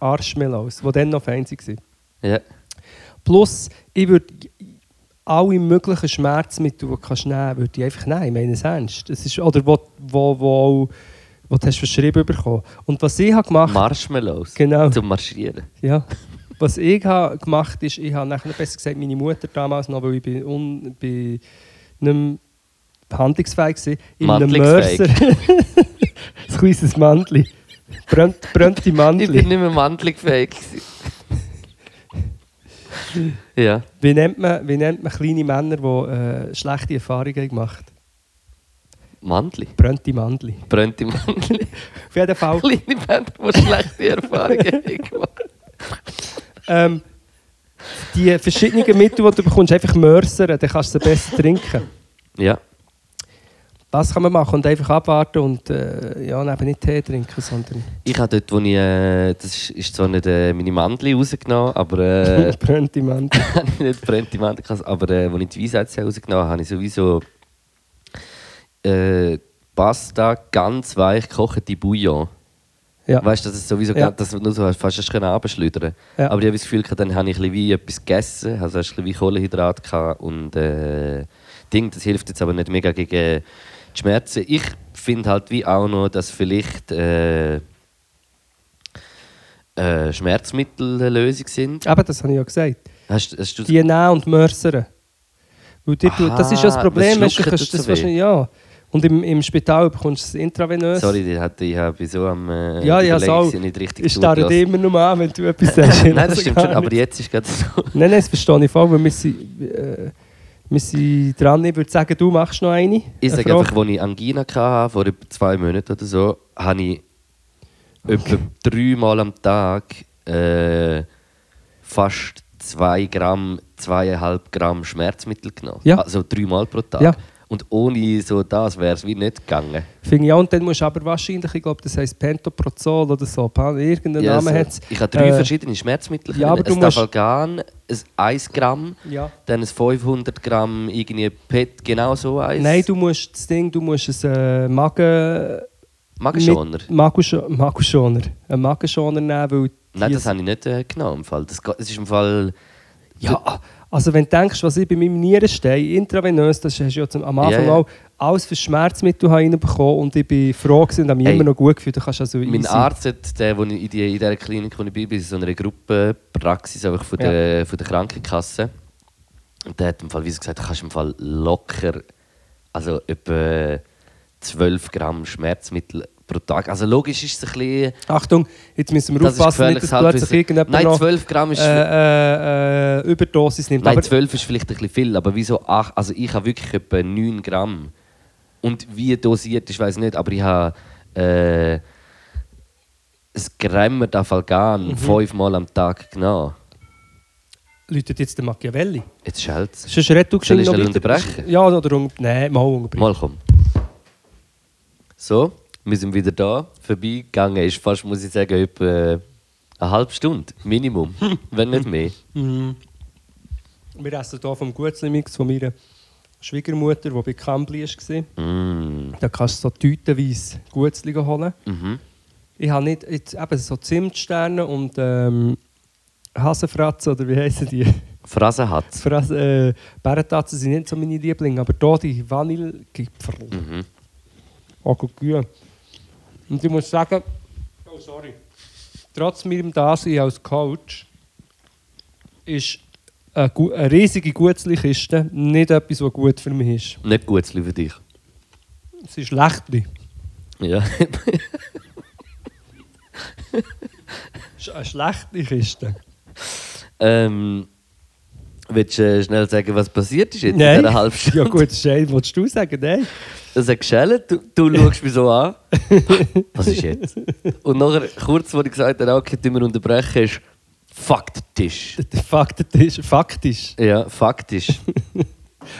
Arschmellows, die dann noch fein waren. Ja. Plus, ich würde alle möglichen Schmerzmittel, die du kannst nehmen würde ich einfach nehmen. Ich meine es ernst. Das ist, oder wo, wo, wo, auch- wo du hast verschrieben bekommen. Und was ich habe gemacht Marshmallows. Genau. Zum Marschieren. ja, was ich habe gemacht ist, ich habe nachher besser gesagt, meine Mutter damals noch, weil ich bin, un, bin nicht mehr handlungsfähig war, in einem. Mörser, *laughs* ein kleines Mandli, brennt, brennte Ich bin nicht mehr mandlingfähig. gewesen. *laughs* ja. Wie nennt, man, wie nennt man kleine Männer, die äh, schlechte Erfahrungen gemacht haben? Mandli. Brennte Mandli. Mandli. *laughs* Auf jeden Fall. Kleine Band, die schlechte Erfahrungen gemacht Ähm, die verschiedenen Mittel, die du bekommst, einfach mörsern, dann kannst du sie besser trinken. Ja. Das kann man machen und einfach abwarten und äh, ja, eben nicht Tee trinken, sondern Ich habe dort, wo ich, äh, das ist, ist zwar nicht äh, meine Mandel rausgenommen, aber äh, *laughs* brennte Mandel. *laughs* nicht brennte Mandel, aber äh, als ich die Weisheitszähne rausgenommen habe, habe ich sowieso äh, Pasta ganz weich gekochte Bouillon. Ja. Weißt du, dass es sowieso Ja. dass du nur so fast hast können abschleudern. Ja. Aber ich habe das Gefühl, dann habe ich ein bisschen wie etwas gegessen, also ein bisschen wie Kohlenhydrat gehabt und äh, Ding, das hilft jetzt aber nicht mega gegen die Schmerzen. Ich finde halt wie auch noch, dass vielleicht äh, äh, Schmerzmittel eine Lösung sind. Eben, das habe ich ja gesagt. Hast, hast du Die nehmen und mörsern. Weil das ist ja das Problem, weißt du, kannst das wahrscheinlich, ja. Und im, im Spital bekommst du es intravenös. Sorry, die hat, ich habe so am äh, Ja, ja, so. sie nicht richtig Ich starre dich immer nur an, wenn du etwas *laughs* sagst. Nein, das stimmt schon, aber jetzt ist gerade so. Nein, nein, das verstehe ich voll, weil wir sind, äh, Wir sind dran. Ich würde sagen, du machst noch eine. Ich Eine sage einfach, als ich Angina hatte, vor etwa zwei Monaten oder so, habe ich etwa dreimal am Tag äh, fast zwei Gramm, zweieinhalb Gramm Schmerzmittel genommen. Ja. Also dreimal pro Tag. Ja. Und ohne so das wäre es wie nicht gegangen. Finde ich auch. Und dann musst du aber wahrscheinlich, ich glaube, das heisst Pentoprozol oder so. Irgendeinen Ja, Namen so. hat es. Ich habe drei Äh, verschiedene Schmerzmittel. ja, aber ein Stafalgan, ein 1 Gramm, Ja. dann ein 500 Gramm irgendwie PET, genau so eins. Nein, du musst das Ding, du musst es äh, Magen... Magenschoner. Magenschoner. Einen Magenschoner nehmen, weil... Nein, das habe ich nicht äh, genommen. Im Fall. Das, es ist im Fall... Ja, also wenn du denkst, was ich bei meinem Nieren stehe, intravenös, das hast du ja zum- am Anfang ja. auch alles für Schmerzmittel reinbekommen und ich bin froh gewesen und habe mich Ey, immer noch gut gefühlt. Du kannst also Mein easy- Arzt, hat, der, wo ich in, die, in dieser Klinik, wo ich bin, ist so eine Gruppenpraxis einfach von, Ja. der, von der Krankenkasse. Und der hat im Fall, wie gesagt, du kannst im Fall locker, also etwa 12 Gramm Schmerzmittel pro Tag. Also logisch ist es ein bisschen... Achtung, jetzt müssen wir Das aufpassen, nicht, dass plötzlich irgendjemand Nein, noch 12 Gramm ist... äh, äh, äh, Überdosis nimmt. Nein, Aber 12 ist vielleicht ein bisschen viel, aber wieso 8? Also ich habe wirklich etwa 9 Gramm. Und wie dosiert, ich weiß nicht, aber ich habe äh, ein Gramm Dafalgan Mhm. fünfmal am Tag genommen. läutet jetzt der Machiavelli. Jetzt schellt es. Sonst red du schnell unterbrechen? Ja, oder un Nein, mal unterbrechen. Mal komm. So, wir sind wieder da. Vorbeigegangen ist fast, muss ich sagen, etwa eine halbe Stunde. Minimum. *laughs* Wenn nicht mehr. Wir essen hier vom Gutzli-Mix von meiner Schwiegermutter, die bei Kambli war. Mm. Da kannst du so tütenweise Gutzli holen. Mhm. Ich habe nicht jetzt eben so Zimtsterne und ähm, Hasenfratzen, oder wie heißen die? Phrase hat Fras äh, Bärentatzen sind nicht so meine Lieblinge, aber hier die Vanillegipfel. mhm. Auch gut. Und ich muss sagen, oh sorry, trotz meinem Dasein als Coach ist eine, eine riesige Gutzli-Kiste nicht etwas, was gut für mich ist. Nicht gut für dich. Es ist schlecht. Ja. Es ist eine schlechte Kiste. ähm, willst du äh, schnell sagen, was passiert ist jetzt in Nein. dieser halben Stunde? Ja gut, Shane, willst du sagen? Nein. Das hat geschält, du, du schaust mich so an. Was ist jetzt? Und nachher, kurz, wo ich gesagt habe, okay, tun wir unterbrechen, ist faktisch. Der Fakt ist faktisch. Ja, faktisch.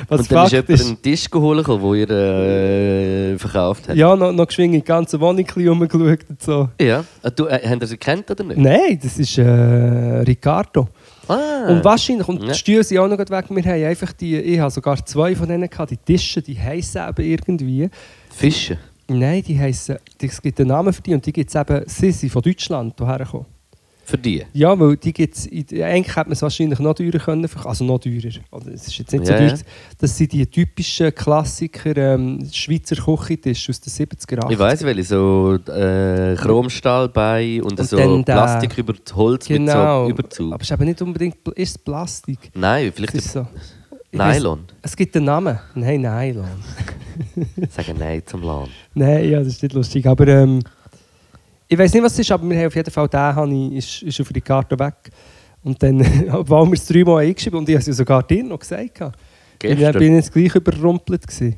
Was und dann ist Fakt jemand einen Tisch geholt, den ihr äh, verkauft habt. Ja, noch, noch geschwind in die ganze Wohnung ein bisschen rumgeschaut und so. ja. Ah, Du, äh, habt ihr sie kennt oder nicht? Nein, das ist äh, Ricardo. Ah. Und wahrscheinlich, und die Stühle sind auch noch weg, wir haben einfach die, ich habe sogar zwei von denen gehabt, die Tische, die heissen eben irgendwie. Fische. Nein, die heissen, es gibt einen Namen für die und die gibt es eben, sie sind von Deutschland hierher gekommen. Für die. Ja, weil die gibt's, in- eigentlich hätte man es wahrscheinlich noch teurer können, also noch teurer, es ist jetzt nicht so Ja, teuer, das sind die typischen Klassiker ähm, Schweizer Küchentische aus den 70er, 80er. Ich weiß welche, so äh, Chromstahl bei und, Und so der- Plastik über das Holz Genau, mit so Überzug. aber es ist eben nicht unbedingt, ist es Plastik? Nein, Es vielleicht ist so. Ich weiss- Nylon. Es gibt einen Namen. Nein, Nylon. Sagen Nein zum Laden. *laughs* Nein, ja, das ist nicht lustig. Aber ähm, ich weiß nicht, was es ist, aber wir haben auf jeden Fall den habe ich, ist, ist auf die Karte weg. Und dann, *laughs* obwohl wir es dreimal eingeschrieben und ich habe es sogar dir noch gesagt. habe. Und dann Gestern. bin ich jetzt gleich überrumpelt. Gewesen.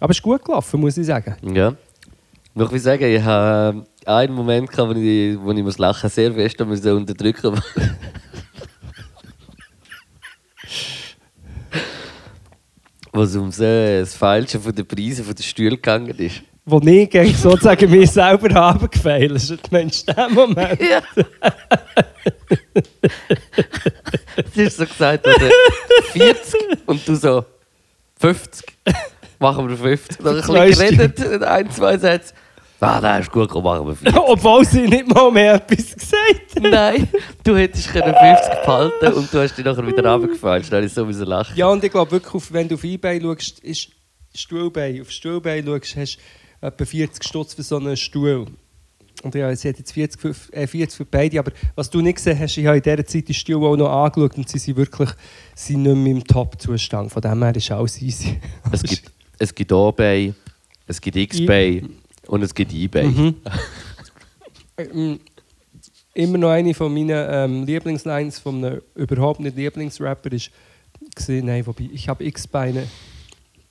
Aber es ist gut gelaufen, muss ich sagen. Ja. Ich will sagen, ich habe einen Moment gehabt, wo ich, wo ich muss lachen sehr fest musste unterdrücken. *laughs* wo es ums äh, das Feilschen von den Preisen von den Stühlen gegangen ist. Wo ich gegen sozusagen mir selber habe gefeilt. Das ist Mensch, der Moment. Ja. Es ist so gesagt, oder 40 und du so 50. Machen wir 50. Dann ein bisschen geredet, ein, zwei Sätze. Ah, nein, ist gut, komm, machen wir 40. *laughs* Obwohl sie nicht mal mehr etwas gesagt haben. Nein, du hättest können 50 behalten und du hast dich nachher wieder runtergefallen. Dann habe ich so müssen lachen. Ja, und ich glaube wirklich, wenn du auf Ebay schaust, ist Stuhlbein. Auf Stuhlbein schaust, hast du etwa 40 Stutz für so einen Stuhl. Und ja, sie hat jetzt 40 für, äh, 40 für beide, aber was du nicht gesehen hast, ich habe in dieser Zeit die Stühle auch noch angeschaut und sie sind wirklich sind nicht mehr im Top-Zustand. Von dem her ist alles easy. *laughs* Es gibt, es gibt eBay, es gibt XBay und es gibt eBay. Mhm. *laughs* Ähm, Immer noch eine von meinen ähm, Lieblingslines von einem überhaupt nicht Lieblingsrapper ist gewesen. Nein, wobei, ich habe X-Beine.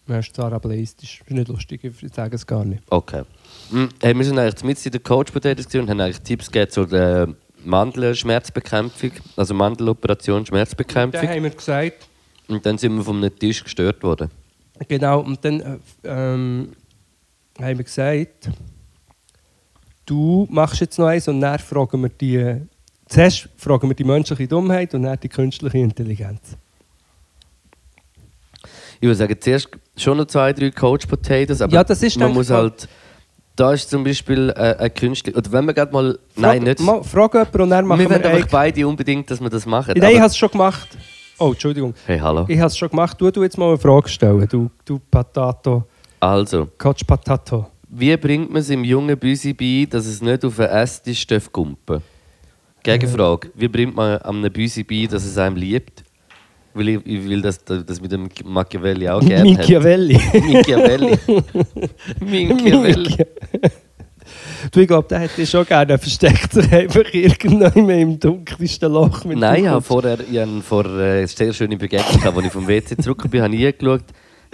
Ja, ist zwar ableistisch. Ist nicht lustig, ich sage es gar nicht. Okay. Hm, hey, wir sind eigentlich mit in der Coach Potatoes und haben eigentlich Tipps gegeben zur äh, Mandelschmerzbekämpfung, also Mandeloperation Schmerzbekämpfung. haben wir gesagt, Und dann sind wir einem Tisch gestört worden. genau, und dann äh, ähm, haben wir gesagt, du machst jetzt noch eins und dann fragen wir die, zuerst fragen wir die menschliche Dummheit und dann die künstliche Intelligenz. Ich würde sagen, zuerst schon noch zwei, drei Coach Potatoes, aber Ja, das ist man muss halt. Da ist zum Beispiel äh, ein Künstler. Oder wenn wir gerade mal. Nein, Frag, nicht. Mal, frag jemanden und dann machen wir wir, wollen einfach beide unbedingt, dass wir das machen. Nein, ich habe es schon gemacht. Oh, Entschuldigung. hey, hallo. Ich habe es schon gemacht. Du, du jetzt mal eine Frage stellen. Du, du Patato. Also, Coach Patato. wie bringt man es im jungen Büsi bei, dass es nicht auf einen Esstisch darf gumpen Gegenfrage. Wie bringt man einem Büsi bei, dass es einem liebt? Weil ich, ich will das, das mit dem Machiavelli auch *laughs* gerne haben. Machiavelli. *laughs* *laughs* Machiavelli. Machiavelli. Du, ich glaube, der hätte schon gerne. Er versteckt einfach irgendwann im dunkelsten Loch. wenn Nein, ich habe vorher ich habe vor äh, eine sehr schöne Begegnung gehabt, als ich vom WC zurück bin, habe ich geschaut,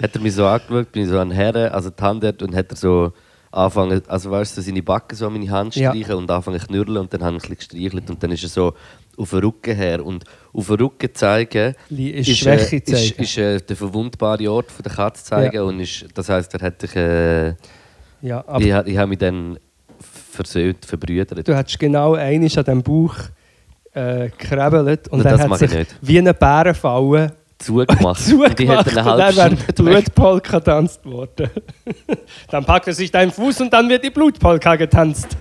hat er mich so angeschaut, bin ich so an Herren, also die Hand dort, und hat er so angefangen, also weißt du, seine Backen so an meine Hand Ja. streichen und anfangen zu knürlen und dann habe ich ein bisschen gestreichelt und dann ist er so auf den Rücken her und auf den Rücken zeigen Li- ist Schwäche äh, ist, zeigen. ist äh, der verwundbare Ort von der Katze zeigen Ja. und ist, das heisst, er hat dich, äh, Ja, aber ich, ich habe mich dann versöhnt, verbrüdert. du hättest genau eines an diesem Bauch äh, gekrebelt und das hat sich nicht. wie eine Bärenfalle *laughs* zugemacht. *laughs* Und zugemacht und eine halbe dann wäre die Blutpolka getanzt worden. *laughs* dann packt er sich deinen Fuß und dann wird die Blutpolka getanzt.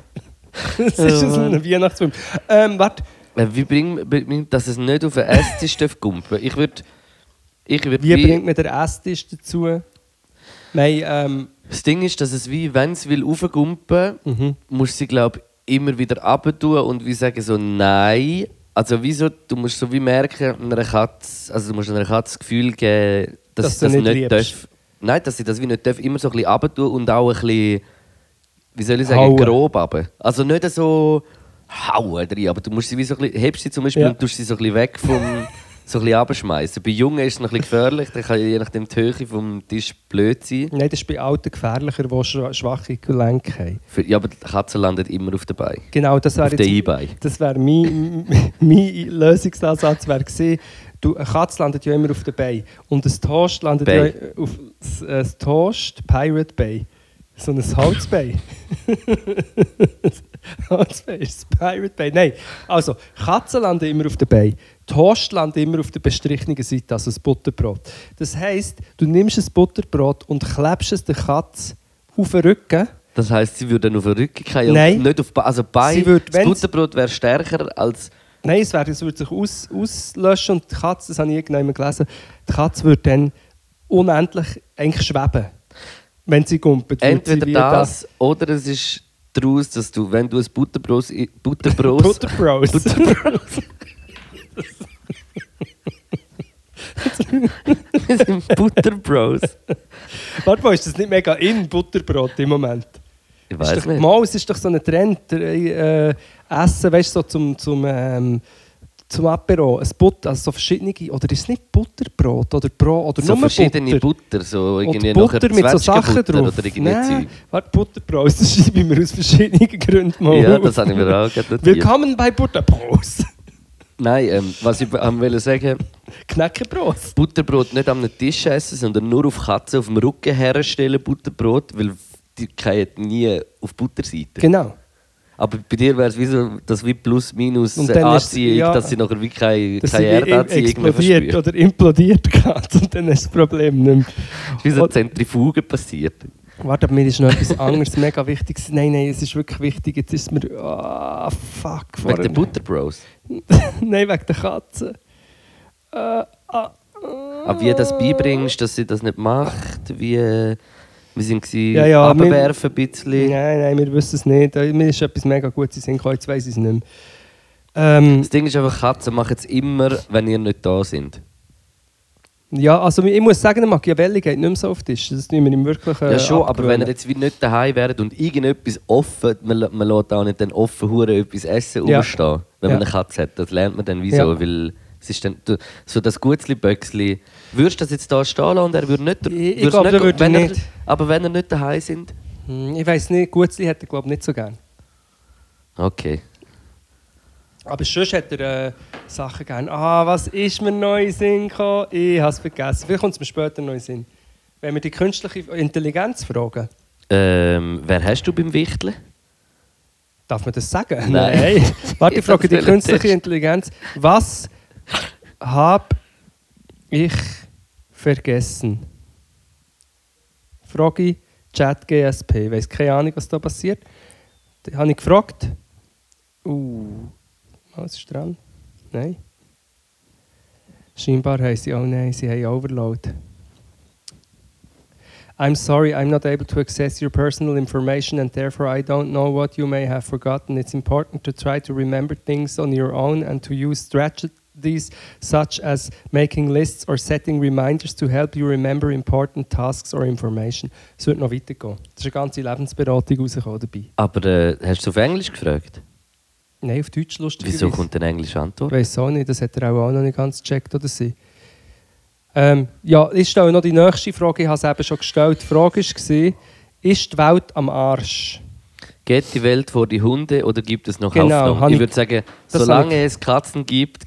das ist Oh so ein Weihnachtsfilm. Ähm, warte, Äh, Wie bringt man, dass es nicht auf den Esstisch gumpen? Ich würde. Ich würd wie bringt man den Esstisch dazu? Nein, ähm, das Ding ist, dass es wie, wenn es will aufgumpen, mhm. muss sie glaube immer wieder abtun und wie sagen so nein. Also wieso? Du musst so wie merken, einer Katze, also du musst einer Katze das Gefühl geben, dass, Dass sie das nicht, nicht darf. Nein, dass sie das wie nicht darf, immer so ein bisschen abtun und auch ein bisschen, wie soll ich sagen, Hauen. grob aber. Also nicht so hauen drin, aber du musst sie wie so ein bisschen, hebst sie zum Beispiel Ja. und tust sie so ein bisschen weg vom, *laughs* so ein bisschen abschmeißen. Bei Jungen ist es noch ein bisschen gefährlich, dann kann je nachdem die Höhe vom Tisch blöd sein. Nein, das ist bei Alten gefährlicher, die schwa- schwache Gelenke haben. Ja, aber die Katze landet immer auf den Beinen. Genau, das wäre E-Bein. Das wäre mein, *laughs* mein Lösungsansatz wäre gewesen, du, eine Katze landet ja immer auf der Bay und ein Toast landet Bay. ja auf das, äh, das Toast Pirate Bay. So ein Holzbay. *laughs* *laughs* Holzbay ist das Pirate Bay. Nein, also Katzen landen immer auf der Bay. Toast landet immer auf der bestrichenen Seite, also das Butterbrot. Das heisst, du nimmst ein Butterbrot und klebst es der Katze auf den Rücken. Das heisst, sie würde dann auf den Rücken fallen Nein. nicht auf also Bein. Sie würde, das Butterbrot wäre stärker als Nein, es, wär, es würde sich aus, auslöschen und die Katze, das habe ich irgendwann gelesen, die Katze würde dann unendlich eigentlich schweben, wenn sie gumpelt. Würde sie entweder wie das oder es ist daraus, dass du, wenn du ein Butterbrot, i- Butterbrot, Butterbros. Butterbrot. Wir sind Butterbros. Warte mal, ist das nicht mega in Butterbrot im Moment? Ich weiß nicht. Mal, es ist doch so ein Trend, äh, Essen, weißt du, so zum, zum, ähm, zum Apero, ein Butter, also so verschiedene, oder ist es nicht Butterbrot oder Brot oder So nur verschiedene Butter? Butter, so Oder irgendwie Butter mit so Sachen Zwetschgenbutter drauf. oder Nein, warte, Butterbrot, *laughs* das schreibe ich mir aus verschiedenen Gründen mal Ja, das habe ich mir auch gerade. Willkommen bei Butterbrot. Nein, ähm, was ich am wollte sagen, Knäckebrot. Butterbrot nicht am Tisch essen, sondern nur auf Katzen auf dem Rücken herstellen Butterbrot, weil die fallen nie auf Butterseite. Genau. Aber bei dir wäre es wie so, das wie plus minus Und äh, dann ist- Anziehung, ja. dass sie nachher wie keine, Dass keine Erdanziehung mehr explodiert verspürt. oder implodiert geht und dann ist das Problem nicht mehr. *laughs* Wie so eine Zentrifuge passiert. Warte, aber mir ist noch etwas anderes mega wichtig. Nein, nein, es ist wirklich wichtig. Jetzt ist es mir... Ah, fuck. Wegen den Butterbros. *laughs* nein, wegen der Katze. Äh, ah, Aber wie du das beibringst, dass sie das nicht macht, wie... Wir sind Ja, ja, wir- runterwerfen ein bisschen. Nein, nein, wir wissen es nicht. Äh, Mir ist etwas mega Gutes in den Sinn gekommen, jetzt weiss ich es nicht mehr. Ähm, Das Ding ist einfach, Katzen machen es immer, wenn ihr nicht da sind. ja, also ich muss sagen, der Machiavelli geht nicht mehr so auf den Tisch. Das nehmen wir ihm wirklich äh, ja schon, aber wenn abgewöhnen. ihr jetzt wie nicht daheim wäret und irgendetwas offen, man, man lässt auch nicht dann offen hure etwas essen Ja. rumstehen, wenn man Ja. eine Katze hat. Das lernt man dann wieso, Ja. weil Es ist dann, so das Gutzli-Böckli. Würdest du das jetzt da stehen lassen und er würde nicht... Ich- ich würdest glaub, nicht, der würde wenn er, nicht. Aber wenn er nicht daheim sind? Hm, Ich weiß nicht, Gutzli hätte er glaube nicht so gern. Okay. Aber sonst hat er äh, Sachen gern. Ah, was ist mir neu in Sinn gekommen? Ich habe es vergessen. Vielleicht kommt es mir später neu in Sinn. Wenn wir die künstliche Intelligenz fragen, Ähm, wer hast du beim Wichteln? darf man das sagen? Nein. Warte, ich *laughs* frage die künstliche. Intelligenz. Was habe ich vergessen? Frage Chat GSP. Ich weiß keine Ahnung, was da passiert. Da habe ich gefragt. Uh, was ist dran? Nein. Scheinbar haben sie, oh nein, sie haben Overload. I'm sorry, I'm not able to access your personal information and therefore I don't know what you may have forgotten. It's important to try to remember things on your own and to use strategies such as making lists or setting reminders to help you remember important tasks or information. Es wird noch weitergehen. Da ist eine ganze Lebensberatung rausgekommen dabei. Aber äh, hast du auf Englisch gefragt? Nein, auf Deutsch lustig. Wieso kommt eine englische Ich Antwort? weiß auch nicht, das hat er auch, noch nicht ganz gecheckt oder sie. Ähm, ja, ich stelle noch die nächste Frage, ich habe es eben schon gestellt. Die Frage war, ist die Welt am Arsch? Geht die Welt vor die Hunde oder gibt es noch Genau, Hoffnung? Ich ich- würde sagen, das solange habe es Katzen gibt,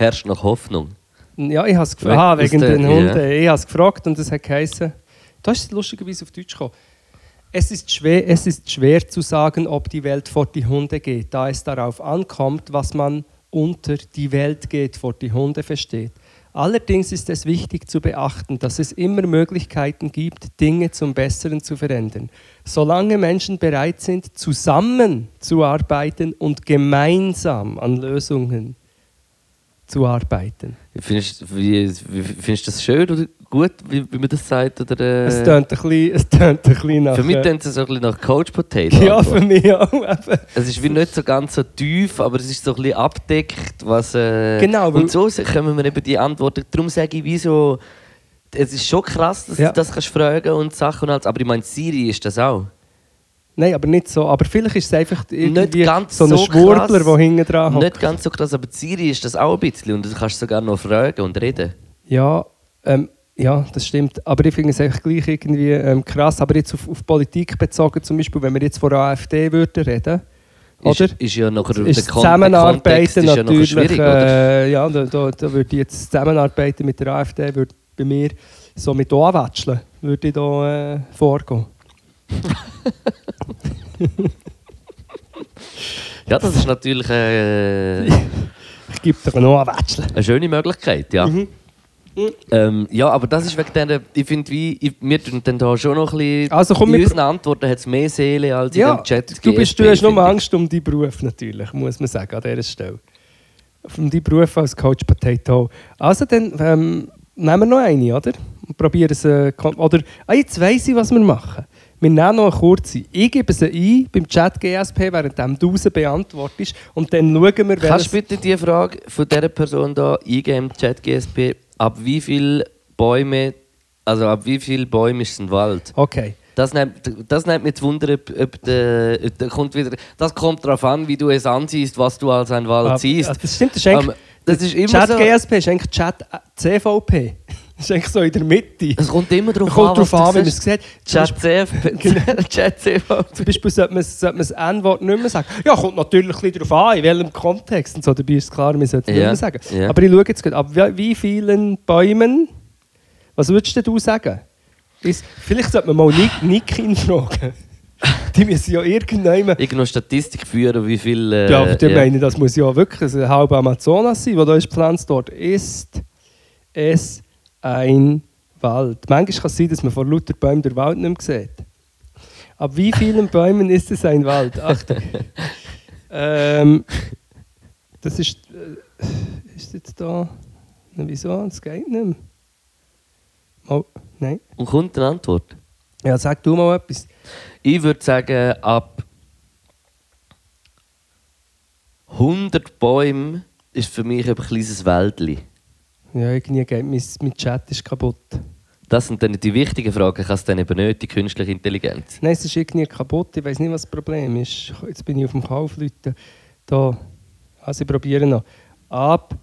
herrscht noch Hoffnung. Ja, ich habe es gefragt. Ah, aus wegen den ja. Hunden. Ich habe es gefragt und es hat geheißen, da ist es lustigerweise auf Deutsch gekommen. Es ist, schwer, es ist schwer zu sagen, ob die Welt vor die Hunde geht, da es darauf ankommt, was man unter die Welt geht vor die Hunde versteht. Allerdings ist es wichtig zu beachten, dass es immer Möglichkeiten gibt, Dinge zum Besseren zu verändern. Solange Menschen bereit sind, zusammenzuarbeiten und gemeinsam an Lösungen zu arbeiten. Findest, wie, wie, findest du das schön oder gut, wie, wie man das sagt? Oder, äh, Es tönt ein bisschen, es tönt ein bisschen nach... für mich äh, tönt es so ein bisschen nach Coach Potato. Ja, für mich auch. *laughs* Es ist wie nicht so ganz so tief, aber es ist so ein bisschen abdeckt, was... Äh, Genau, Und so kommen wir eben die Antworten. Darum sage ich, wieso... Es ist schon krass, dass Ja. du das kannst fragen und Sachen und alles, aber ich meine, Siri ist das auch. Nein, aber nicht so. Aber vielleicht ist es einfach irgendwie so ein so Schwurbler, krass. der hinten dran hockt. Nicht ganz so krass, aber die Siri ist das auch ein bisschen und du kannst sogar noch fragen und reden. Ja, ähm, ja, das stimmt. Aber ich finde es eigentlich gleich irgendwie ähm, krass. Aber jetzt auf, auf Politik bezogen, zum Beispiel, wenn wir jetzt von der AfD würden reden, Ist, oder? ist ja nachher ist der Zusammenarbeiten ist ja natürlich, schwierig, oder? äh, ja, da, da, da würde ich jetzt Zusammenarbeiten mit der AfD würde bei mir so mit Anwatscheln würde ich da äh, vorgehen. Ja, das ist natürlich äh, *laughs* Ich gebe dir noch Anwatscheln. eine schöne Möglichkeit, ja. Mhm. Ähm, ja, aber das ist wegen der, ich finde, wie, ich, wir tun dann da schon noch ein bisschen, Also komm, in unseren Antworten hat es mehr Seele als in Ja, dem Chat. du, bist, du GSP, hast nur. Angst um deinen Beruf natürlich, muss man sagen, an dieser Stelle. Um deinen Beruf als Coach Potato. Also dann ähm, nehmen wir noch eine, oder? Und probieren es, äh, oder, ah, jetzt weiss ich, was wir machen. Wir nehmen noch eine kurze. Ich gebe sie ein beim Chat GSP, während du sie beantwortest. Und dann schauen wir, Kannst du bitte die Frage von dieser Person da eingeben im Chat GSP, ab wie viel Bäume, also ab wie viel Bäume ist ein Wald? Okay. Das nimmt, das nimmt mich zu wundern, ob, ob der, der kommt wieder, das kommt darauf an, wie du es ansiehst, was du als ein Wald Ah, siehst. das stimmt, das ist eigentlich... Ähm, das ist immer Chat so. GSP ist eigentlich Chat CVP. Das ist eigentlich so in der Mitte. Es kommt immer darauf an, darauf was an, du wie man es sieht. Zum Chat CF, *laughs* *laughs* Chat CV. Zum Beispiel sollte man, sollte man das N-Wort nicht mehr sagen. Ja, kommt natürlich ein bisschen darauf an, in welchem Kontext. Und so, dabei ist es klar, man sollte es nicht Ja, mehr sagen. ja. Aber ich schaue jetzt gerade, ab wie, vielen Bäumen, was würdest du sagen? Ist, vielleicht sollte man mal Nick, Nikin fragen. *laughs* Die müssen ja. Ich noch Statistik führen, wie viel. Äh, ja, aber die ja. meine, das muss ja wirklich ein halber Amazonas sein, wo da ist gepflanzt dort. Ist es ein Wald? Manchmal kann es sein, dass man vor lauter Bäumen den Wald nicht mehr sieht. Ab wie vielen *laughs* Bäumen ist es ein Wald? Achtung. ähm, das ist. Äh, ist jetzt da. Na, wieso? Das geht nicht mehr. Oh, nein. Und kommt eine Antwort? Ja, sag du mal etwas. Ich würde sagen, ab 100 Bäumen ist für mich ein kleines Wäldli. Ja, irgendwie geht mein, mein Chat ist kaputt. Das sind dann die wichtigen Fragen. Kann es dann eben nicht die künstliche Intelligenz? Nein, es ist irgendwie kaputt. Ich weiß nicht, was das Problem ist. Jetzt bin ich auf dem Kaufleuten. Da. Also, ich probiere noch. Ab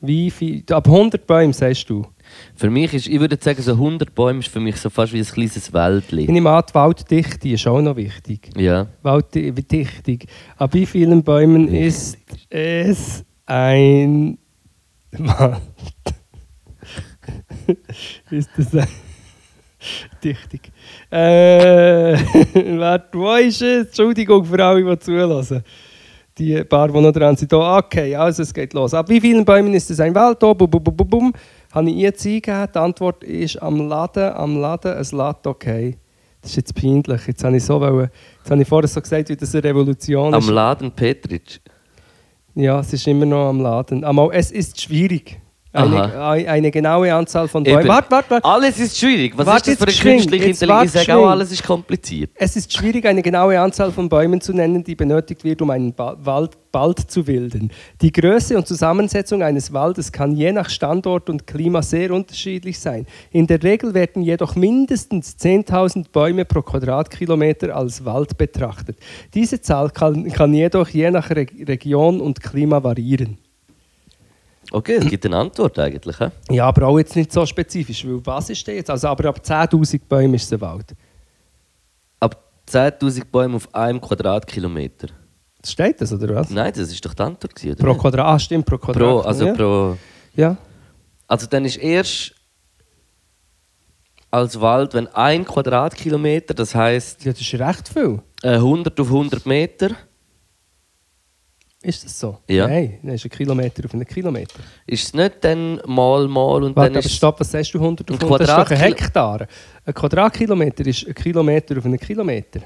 Wie viel? Ab 100 Bäumen, sagst du? Für mich ist, ich würde sagen, so 100 Bäume ist für mich so fast wie ein kleines Ich Wäldchen. nehme an, die Walddichte ist auch noch wichtig. Ja. Walddichtung. Ab wie vielen Bäumen ist es ein Wald? *laughs* ist das ein Dichtung? Äh, *laughs* wo ist es? Entschuldigung für alle, die zulassen. Die paar, die noch dran sind. Oh, okay, also es geht los. Ab wie vielen Bäumen ist es ein Wald? Oh, bum, bum, bum, bum, bum. Habe ich jetzt eingegeben. Die Antwort ist am Laden, am Laden, ein Laden, okay. Das ist jetzt peinlich. Jetzt habe ich, so wollen, jetzt habe ich vorher so gesagt, wie das eine Revolution Am ist. Laden Petritsch. Ja, es ist immer noch am Laden. Aber es ist schwierig. Eine, ein- eine genaue Anzahl von. Bäumen. Warte, warte, warte. Alles ist schwierig. Was Warte ist das für eine künstliche Intelligenz? Ich sage auch, alles ist kompliziert. Es ist schwierig, eine genaue Anzahl von Bäumen zu nennen, die benötigt wird, um einen ba Wald bald zu wilden. Die Größe und Zusammensetzung eines Waldes kann je nach Standort und Klima sehr unterschiedlich sein. In der Regel werden jedoch mindestens 10.000 Bäume pro Quadratkilometer als Wald betrachtet. Diese Zahl kann, kann jedoch je nach Re Region und Klima variieren. Okay, es gibt eine Antwort eigentlich. hä? Ja, aber auch jetzt nicht so spezifisch, weil was ist denn jetzt? Also, aber ab 10.000 Bäumen ist es ein Wald. Ab 10.000 Bäume auf einem Quadratkilometer. Steht das, oder was? Nein, das ist doch die Antwort. gewesen, Pro? Quadrat, ah, stimmt, pro Quadrat. pro, also ja. pro. ja. Also dann ist erst als Wald, wenn ein Quadratkilometer, das heißt Ja, das ist recht viel. 100 auf 100 Meter, Ist das so? Ja. Nein, das ist ein Kilometer auf einen Kilometer. ist es nicht dann mal mal und Warte, dann aber ist stopp, was sagst du 100 auf Ein 100? Das ist doch ein Hektar. Ein Quadratkilometer ist ein Kilometer auf einen Kilometer.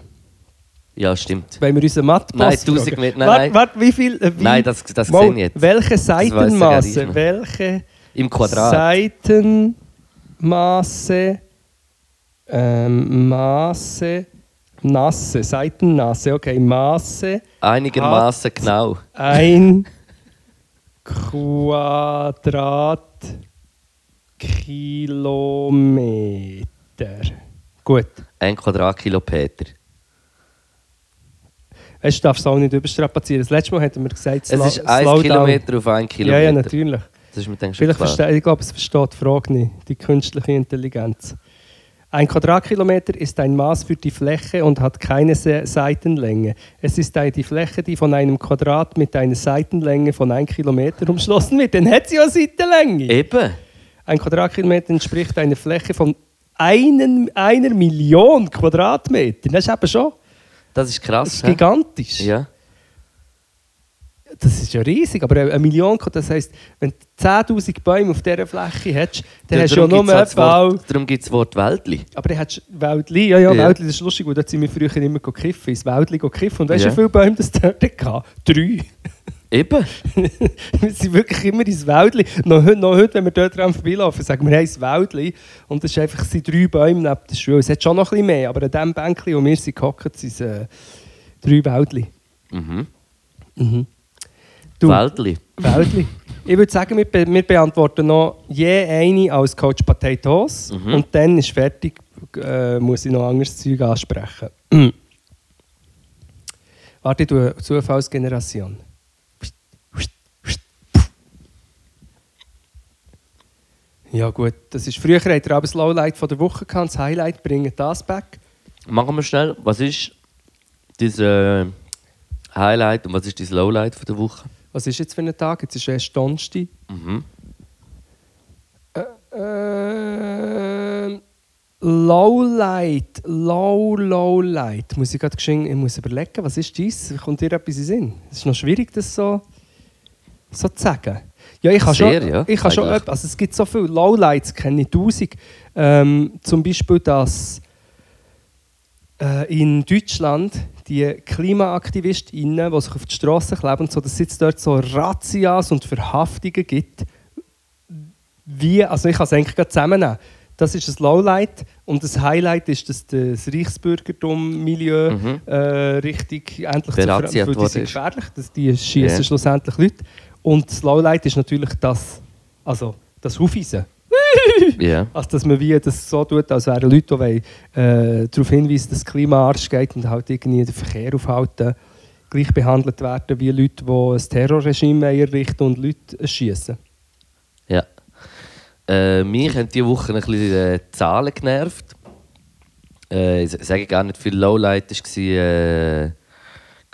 ja stimmt. Wenn wir unseren Mathe Nein, 1000 Meter, nein, Warte, warte, wie viel... Wie, Nein, das, das Mal, sehe ich jetzt. Welche Seitenmaße, welche Im Quadrat. Seitenmaße, ähm, Maße, Nasse, Seitennasse, okay, Maße, Einigermaßen genau. ein Quadratkilometer. Gut. Ein Quadratkilometer. Du, darfst es auch nicht überstrapazieren. Das letzte Mal hatten wir gesagt, Es ist 1 slow down. Kilometer auf 1 Ja, Kilometer. ja, natürlich. Das ist mir dann schon Vielleicht klar. verstehe, ich glaube, es versteht die Frage nicht, die künstliche Intelligenz. Ein Quadratkilometer ist ein Maß für die Fläche und hat keine Se Seitenlänge. Es ist die Fläche, die von einem Quadrat mit einer Seitenlänge von 1 Kilometer umschlossen wird. Dann hat sie ja eine Seitenlänge. Eben. Ein Quadratkilometer entspricht einer Fläche von einen, einer Million Quadratmetern. Das ist eben schon Das ist das krass. ist hä? gigantisch. Ja. Das ist ja riesig, aber eine Million, das heisst, wenn du 10'000 Bäume auf dieser Fläche hättest, dann hast du ja nur gibt's etwa... Darum gibt es das Wort Wäldli. Aber dann hättest du Wäldli, ja, ja, Ja. Wäldli, das ist lustig, weil dort sind wir früher immer kiffen, ins Wäldli kiffen. Und weißt du, Ja. wie viele Bäume das dort hatte? Drei. Eben. *laughs* wir sind wirklich immer ins Wäldli. Noch heute, noch heute wenn wir dort dran vorbeilaufen, sagen wir, hey, ins Wäldli. Und das ist einfach sind drei Bäume neben der Schule. Es hat schon noch ein bisschen mehr, aber an dem Bänkchen, wo wir sind gehockt, sind es äh, drei Wäldli. Mhm. Du, Wäldli. Wäldli. Ich würde sagen, wir, be wir beantworten noch je eine als Coach Potatoes Mhm. und dann ist fertig, äh, muss ich noch anderes Zeug ansprechen. *clears throat* Warte, tue Zufallsgeneration. Ja gut, das ist früher hat er aber das Lowlight von der Woche gehabt, das Highlight bringen das back. Machen wir schnell. Was ist dein äh, Highlight und was ist dein Lowlight von der Woche? Was ist jetzt für ein Tag? Jetzt ist erst Donnerstag. Mhm. Ähm, Lowlight, Low, Lowlight. Muss ich gerade geschehen, ich muss überlegen, was ist dies? Kommt dir etwas in Sinn? Es ist noch schwierig, das so, so zu sagen. Ja, ich habe schon, ja, ich habe schon etwas, also es gibt so viele Lowlights, kenne ich tausend. Ähm, zum Beispiel, dass äh, in Deutschland die KlimaaktivistInnen, die sich auf die Straße kleben, so, dass es jetzt dort so Razzias und Verhaftungen gibt, wie, also ich kann es eigentlich zusammennehmen. Das ist das Lowlight und das Highlight ist, dass das Reichsbürgertum-Milieu Mhm. äh, richtig endlich zu Berazziat ver- die sind ist. gefährlich, dass die schießen Ja. schlussendlich Leute. Und das Lowlight ist natürlich das, also das Aufweisen. *laughs* *laughs* Ja. Also, dass man wie das so tut, als wären Leute, die wollen, äh, darauf hinweisen, dass das Klima Arsch geht und halt irgendwie den Verkehr aufhalten, gleich behandelt werden wie Leute, die ein Terrorregime errichten und Leute schießen. Äh, mich haben diese Woche ein bisschen äh, die Zahlen genervt. Äh, ich sage gar nicht viel Lowlight, war äh,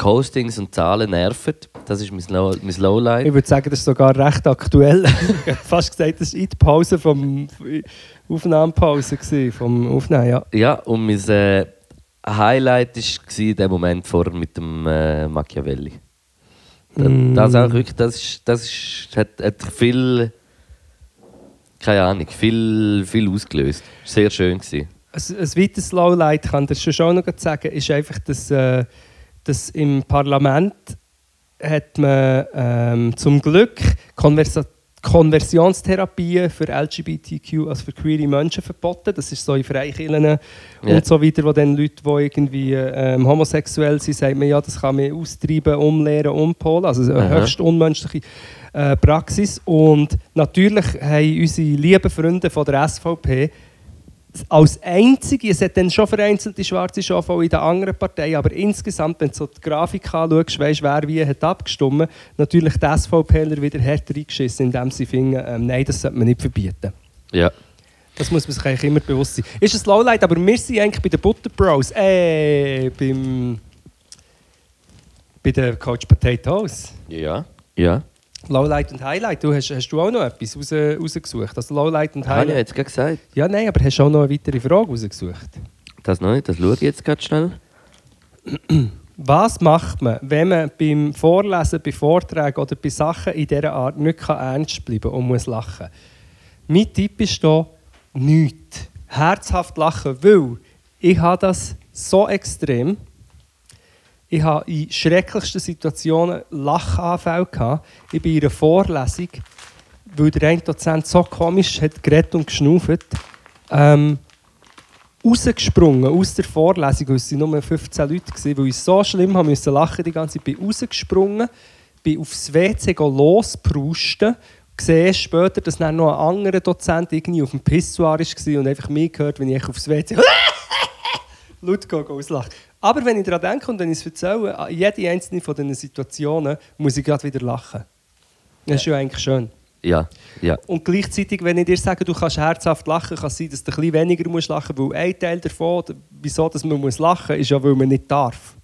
Costings und Zahlen nerven. Das ist mein, Low, mein Lowlight. Ich würde sagen, das ist sogar recht aktuell. *laughs* fast gesagt, das war in der Pause vom Aufnahmepause gewesen, vom Aufnehmen, ja. Ja, und mein äh, Highlight war der Moment vorher mit dem äh, Machiavelli. Das, Mm. das auch wirklich, das, ist, das ist, hat, hat viel, keine Ahnung, viel, viel ausgelöst. Sehr schön gewesen. Ein, ein weiteres Lowlight, kann ich schon noch sagen, ist einfach, dass, äh, dass im Parlament hat man ähm, zum Glück Konversa Konversionstherapien für LGBTQ, also für queere Menschen verboten. Das ist so in Freikirchen Ja. und so weiter, wo dann Leute, die irgendwie ähm, homosexuell sind, sagen man, ja, das kann man austreiben, umlehren, umpolen. Also eine Aha. höchst unmenschliche äh, Praxis. Und natürlich haben unsere lieben Freunde von der SVP als einzige, es hat dann schon vereinzelte schwarze Schafe in den anderen Parteien, aber insgesamt, wenn du so die Grafik anschaust, weißt du, wer wie hat abgestimmt, natürlich die SVPler wieder härter reingeschissen, indem sie finden, ähm, nein, das sollte man nicht verbieten. Ja. Das muss man sich eigentlich immer bewusst sein. Ist ein Lowlight, aber wir sind eigentlich bei den Butter Bros, äh, beim, bei den Coach Potatoes. Ja. Ja. Lowlight und Highlight, du hast, hast du auch noch etwas raus, rausgesucht? Also Lowlight und Habe ich Highlight? jetzt gerade gesagt. Ja, nein, aber hast du auch noch eine weitere Frage rausgesucht? Das noch nicht, das schaue ich jetzt gerade schnell. Was macht man, wenn man beim Vorlesen, bei Vorträgen oder bei Sachen in dieser Art nicht kann ernst bleiben und muss lachen? Mein Tipp ist hier, nichts. Herzhaft lachen, weil ich habe das so extrem. Ich habe in schrecklichsten Situationen Lachanfälle gehabt. Ich bin in einer Vorlesung, weil der eine Dozent so komisch hat geredet und geschnauft, ähm, rausgesprungen aus der Vorlesung, weil es waren nur 15 Leute, waren, weil ich so schlimm haben musste lachen die ganze Zeit. Ich bin rausgesprungen, bin aufs WC losprusten, sehe später, dass dann noch ein anderer Dozent irgendwie auf dem Pissoir war und einfach mich gehört, wenn ich aufs WC *laughs* laut auslache. Aber wenn ich daran denke und wenn ich es erzähle, an jede einzelne von diesen Situationen, muss ich gerade wieder lachen. Das ist ja eigentlich schön. Ja. Ja. Und gleichzeitig, wenn ich dir sage, du kannst herzhaft lachen, kann es sein, dass du ein bisschen weniger musst lachen musst. Weil ein Teil davon, wieso dass man muss lachen muss, ist ja, weil man nicht darf.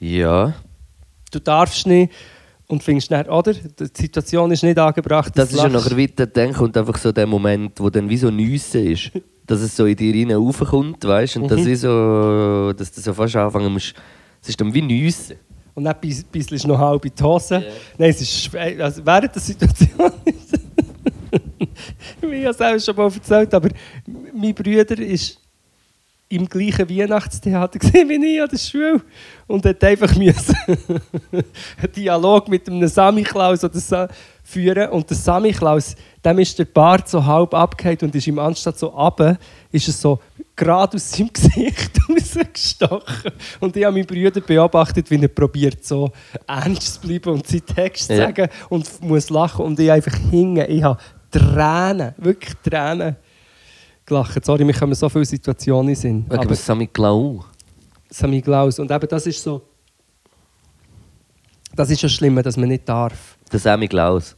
Ja. Du darfst nicht und findest nicht, oder? Die Situation ist nicht angebracht. Das ist ja nachher weiter denken und einfach so der Moment, wo dann wie so Nüsse ist. *laughs* dass es so in dir rein raufkommt, weißt du? Und das Mhm. ist so, dass du so fast anfangen musst. Es ist dann wie Nüsse. Und dann bis- bisselst du noch halb in die Hose. Ja. Nein, es ist also während der Situation ist *laughs* Ich habe es auch schon mal erzählt, aber mein Bruder ist im gleichen Weihnachtstheater *laughs* gesehen wie ich an der Schule. Und hat einfach müssen *laughs* einen Dialog mit einem Samichlaus oder so führen. Und der Samichlaus, dem ist der Bart so halb abgehängt und ist ihm anstatt so runter, ist es so gerade aus seinem *laughs* Gesicht rausgestochen. Und ich habe meinen Bruder beobachtet, wie er probiert so ernst zu bleiben und seinen Text zu Ja. sagen und muss lachen. Und ich einfach hingen, ich habe Tränen, wirklich Tränen gelacht. Sorry, wir kommen so viele Situationen in. Wegen Aber Sammy Clown. Sammy Klaus. Und eben das ist so. Das ist ja schlimm, dass man nicht darf. Der Sammy Klaus.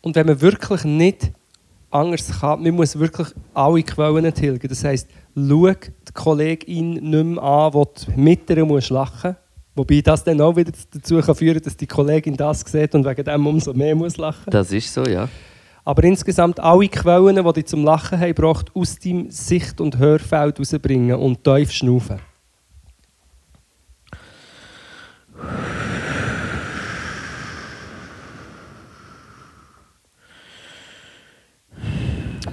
Und wenn man wirklich nicht anders kann, man muss wirklich alle Quellen tilgen. Das heisst, schau die Kollegin nicht mehr an, die du mit ihr musst lachen Wobei das dann auch wieder dazu kann führen dass die Kollegin das sieht und wegen dem umso mehr muss lachen. Das ist so, ja. Aber insgesamt alle Quellen, die dich zum Lachen haben aus deinem Sicht- und Hörfeld rausbringen und tief schnaufen.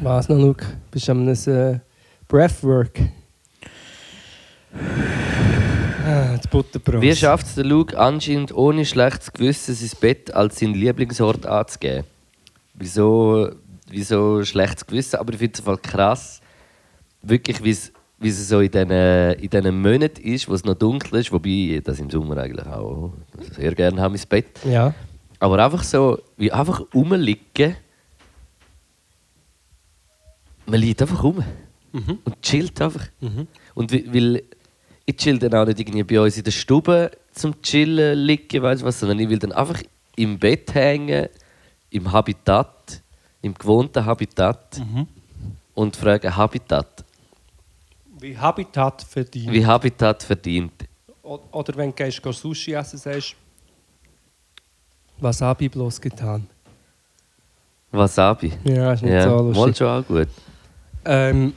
Was noch, Luke? Bist du am äh, Breathwork? Ah, das Butterbrot. Wie schafft es der Luke anscheinend ohne schlechtes Gewissen sein Bett als seinen Lieblingsort anzugeben? Wieso, wieso schlechtes Gewissen? Aber ich finde es voll krass, wirklich, wie es wie es so in diesen, in diesen Monaten ist, wo es noch dunkel ist, wobei ich das im Sommer eigentlich auch sehr gerne habe, mein Bett. Ja. Aber einfach so, wie einfach rumliegen. Man liegt einfach rum und chillt einfach. Und wi- weil ich chill dann auch nicht irgendwie bei uns in der Stube zum Chillen liegen, weißt was, sondern ich will dann einfach im Bett hängen, im Habitat, im gewohnten Habitat Mhm. und fragen Habitat. Wie Habitat verdient. Wie Habitat verdient. Oder wenn du gehst, Sushi essen, sagst was habe ich bloß getan? Wasabi. Ja, ist nicht Ja, so mal lustig. schon auch gut. Ähm,